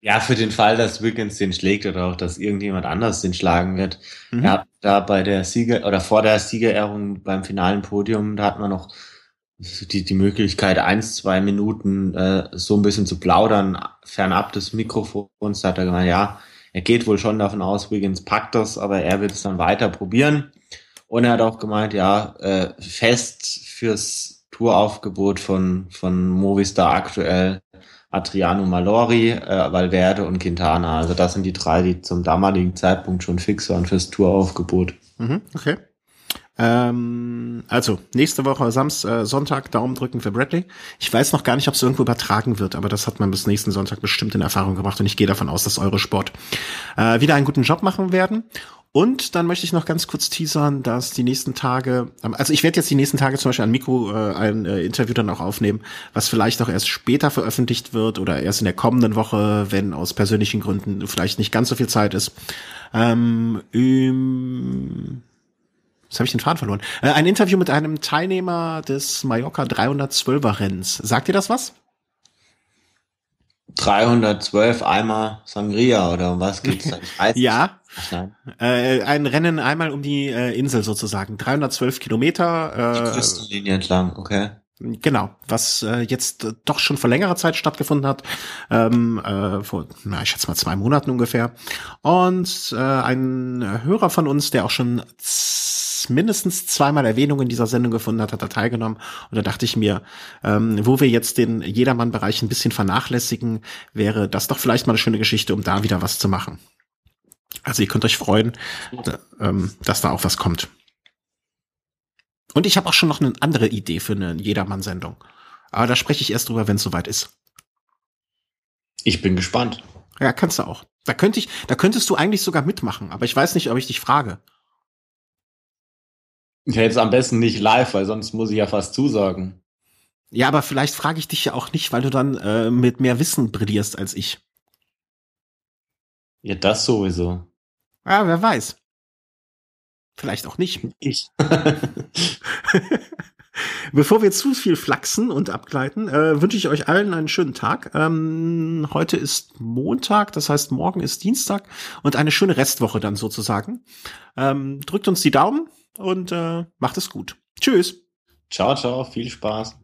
ja, für den Fall, dass Wiggins den schlägt oder auch, dass irgendjemand anders den schlagen wird. Mhm. Ja, da bei der Sieger oder vor der Siegerehrung beim finalen Podium, da hat man noch die, die Möglichkeit, eins, zwei Minuten äh, so ein bisschen zu plaudern, fernab des Mikrofons. Da hat er gemeint, ja, er geht wohl schon davon aus, Wiggins packt das, aber er wird es dann weiter probieren. Und er hat auch gemeint, ja, äh, fest fürs Touraufgebot von, von Movistar aktuell Adriano Malori, äh, Valverde und Quintana. Also das sind die drei, die zum damaligen Zeitpunkt schon fix waren fürs Touraufgebot. Mhm, okay. Ähm, also, nächste Woche Samstag, äh, Sonntag Daumen drücken für Bradley. Ich weiß noch gar nicht, ob es irgendwo übertragen wird, aber das hat man bis nächsten Sonntag bestimmt in Erfahrung gebracht und ich gehe davon aus, dass Eurosport äh, wieder einen guten Job machen werden. Und dann möchte ich noch ganz kurz teasern, dass die nächsten Tage, ähm, also ich werde jetzt die nächsten Tage zum Beispiel an Mikro äh, ein äh, Interview dann auch aufnehmen, was vielleicht auch erst später veröffentlicht wird oder erst in der kommenden Woche, wenn aus persönlichen Gründen vielleicht nicht ganz so viel Zeit ist. Ähm, im Jetzt habe ich den Faden verloren. Äh, ein Interview mit einem Teilnehmer des Mallorca 312er Rennens. Sagt ihr das was? 312 einmal Sangria oder um was geht's da? Ich weiß ja. Äh, ein Rennen einmal um die äh, Insel sozusagen. 312 Kilometer. Äh, die Küstenlinie entlang, okay. Genau, was äh, jetzt doch schon vor längerer Zeit stattgefunden hat, ähm, äh, vor, na, ich schätze mal zwei Monaten ungefähr. Und äh, ein Hörer von uns, der auch schon mindestens zweimal Erwähnung in dieser Sendung gefunden hat, hat er teilgenommen. Und da dachte ich mir, ähm, wo wir jetzt den Jedermann-Bereich ein bisschen vernachlässigen, wäre das doch vielleicht mal eine schöne Geschichte, um da wieder was zu machen. Also ihr könnt euch freuen, da, ähm, dass da auch was kommt. Und ich habe auch schon noch eine andere Idee für eine Jedermann-Sendung. Aber da spreche ich erst drüber, wenn es soweit ist. Ich bin gespannt. Ja, kannst du auch. Da könnte ich, da könntest du eigentlich sogar mitmachen, aber ich weiß nicht, ob ich dich frage. Ja, jetzt am besten nicht live, weil sonst muss ich ja fast zusagen. Ja, aber vielleicht frage ich dich ja auch nicht, weil du dann äh, mit mehr Wissen brillierst als ich. Ja, das sowieso. Ja, wer weiß. Vielleicht auch nicht. Ich. Bevor wir zu viel flachsen und abgleiten, äh, wünsche ich euch allen einen schönen Tag. Ähm, heute ist Montag, das heißt morgen ist Dienstag und eine schöne Restwoche dann sozusagen. Ähm, drückt uns die Daumen und äh, macht es gut. Tschüss. Ciao, ciao, viel Spaß.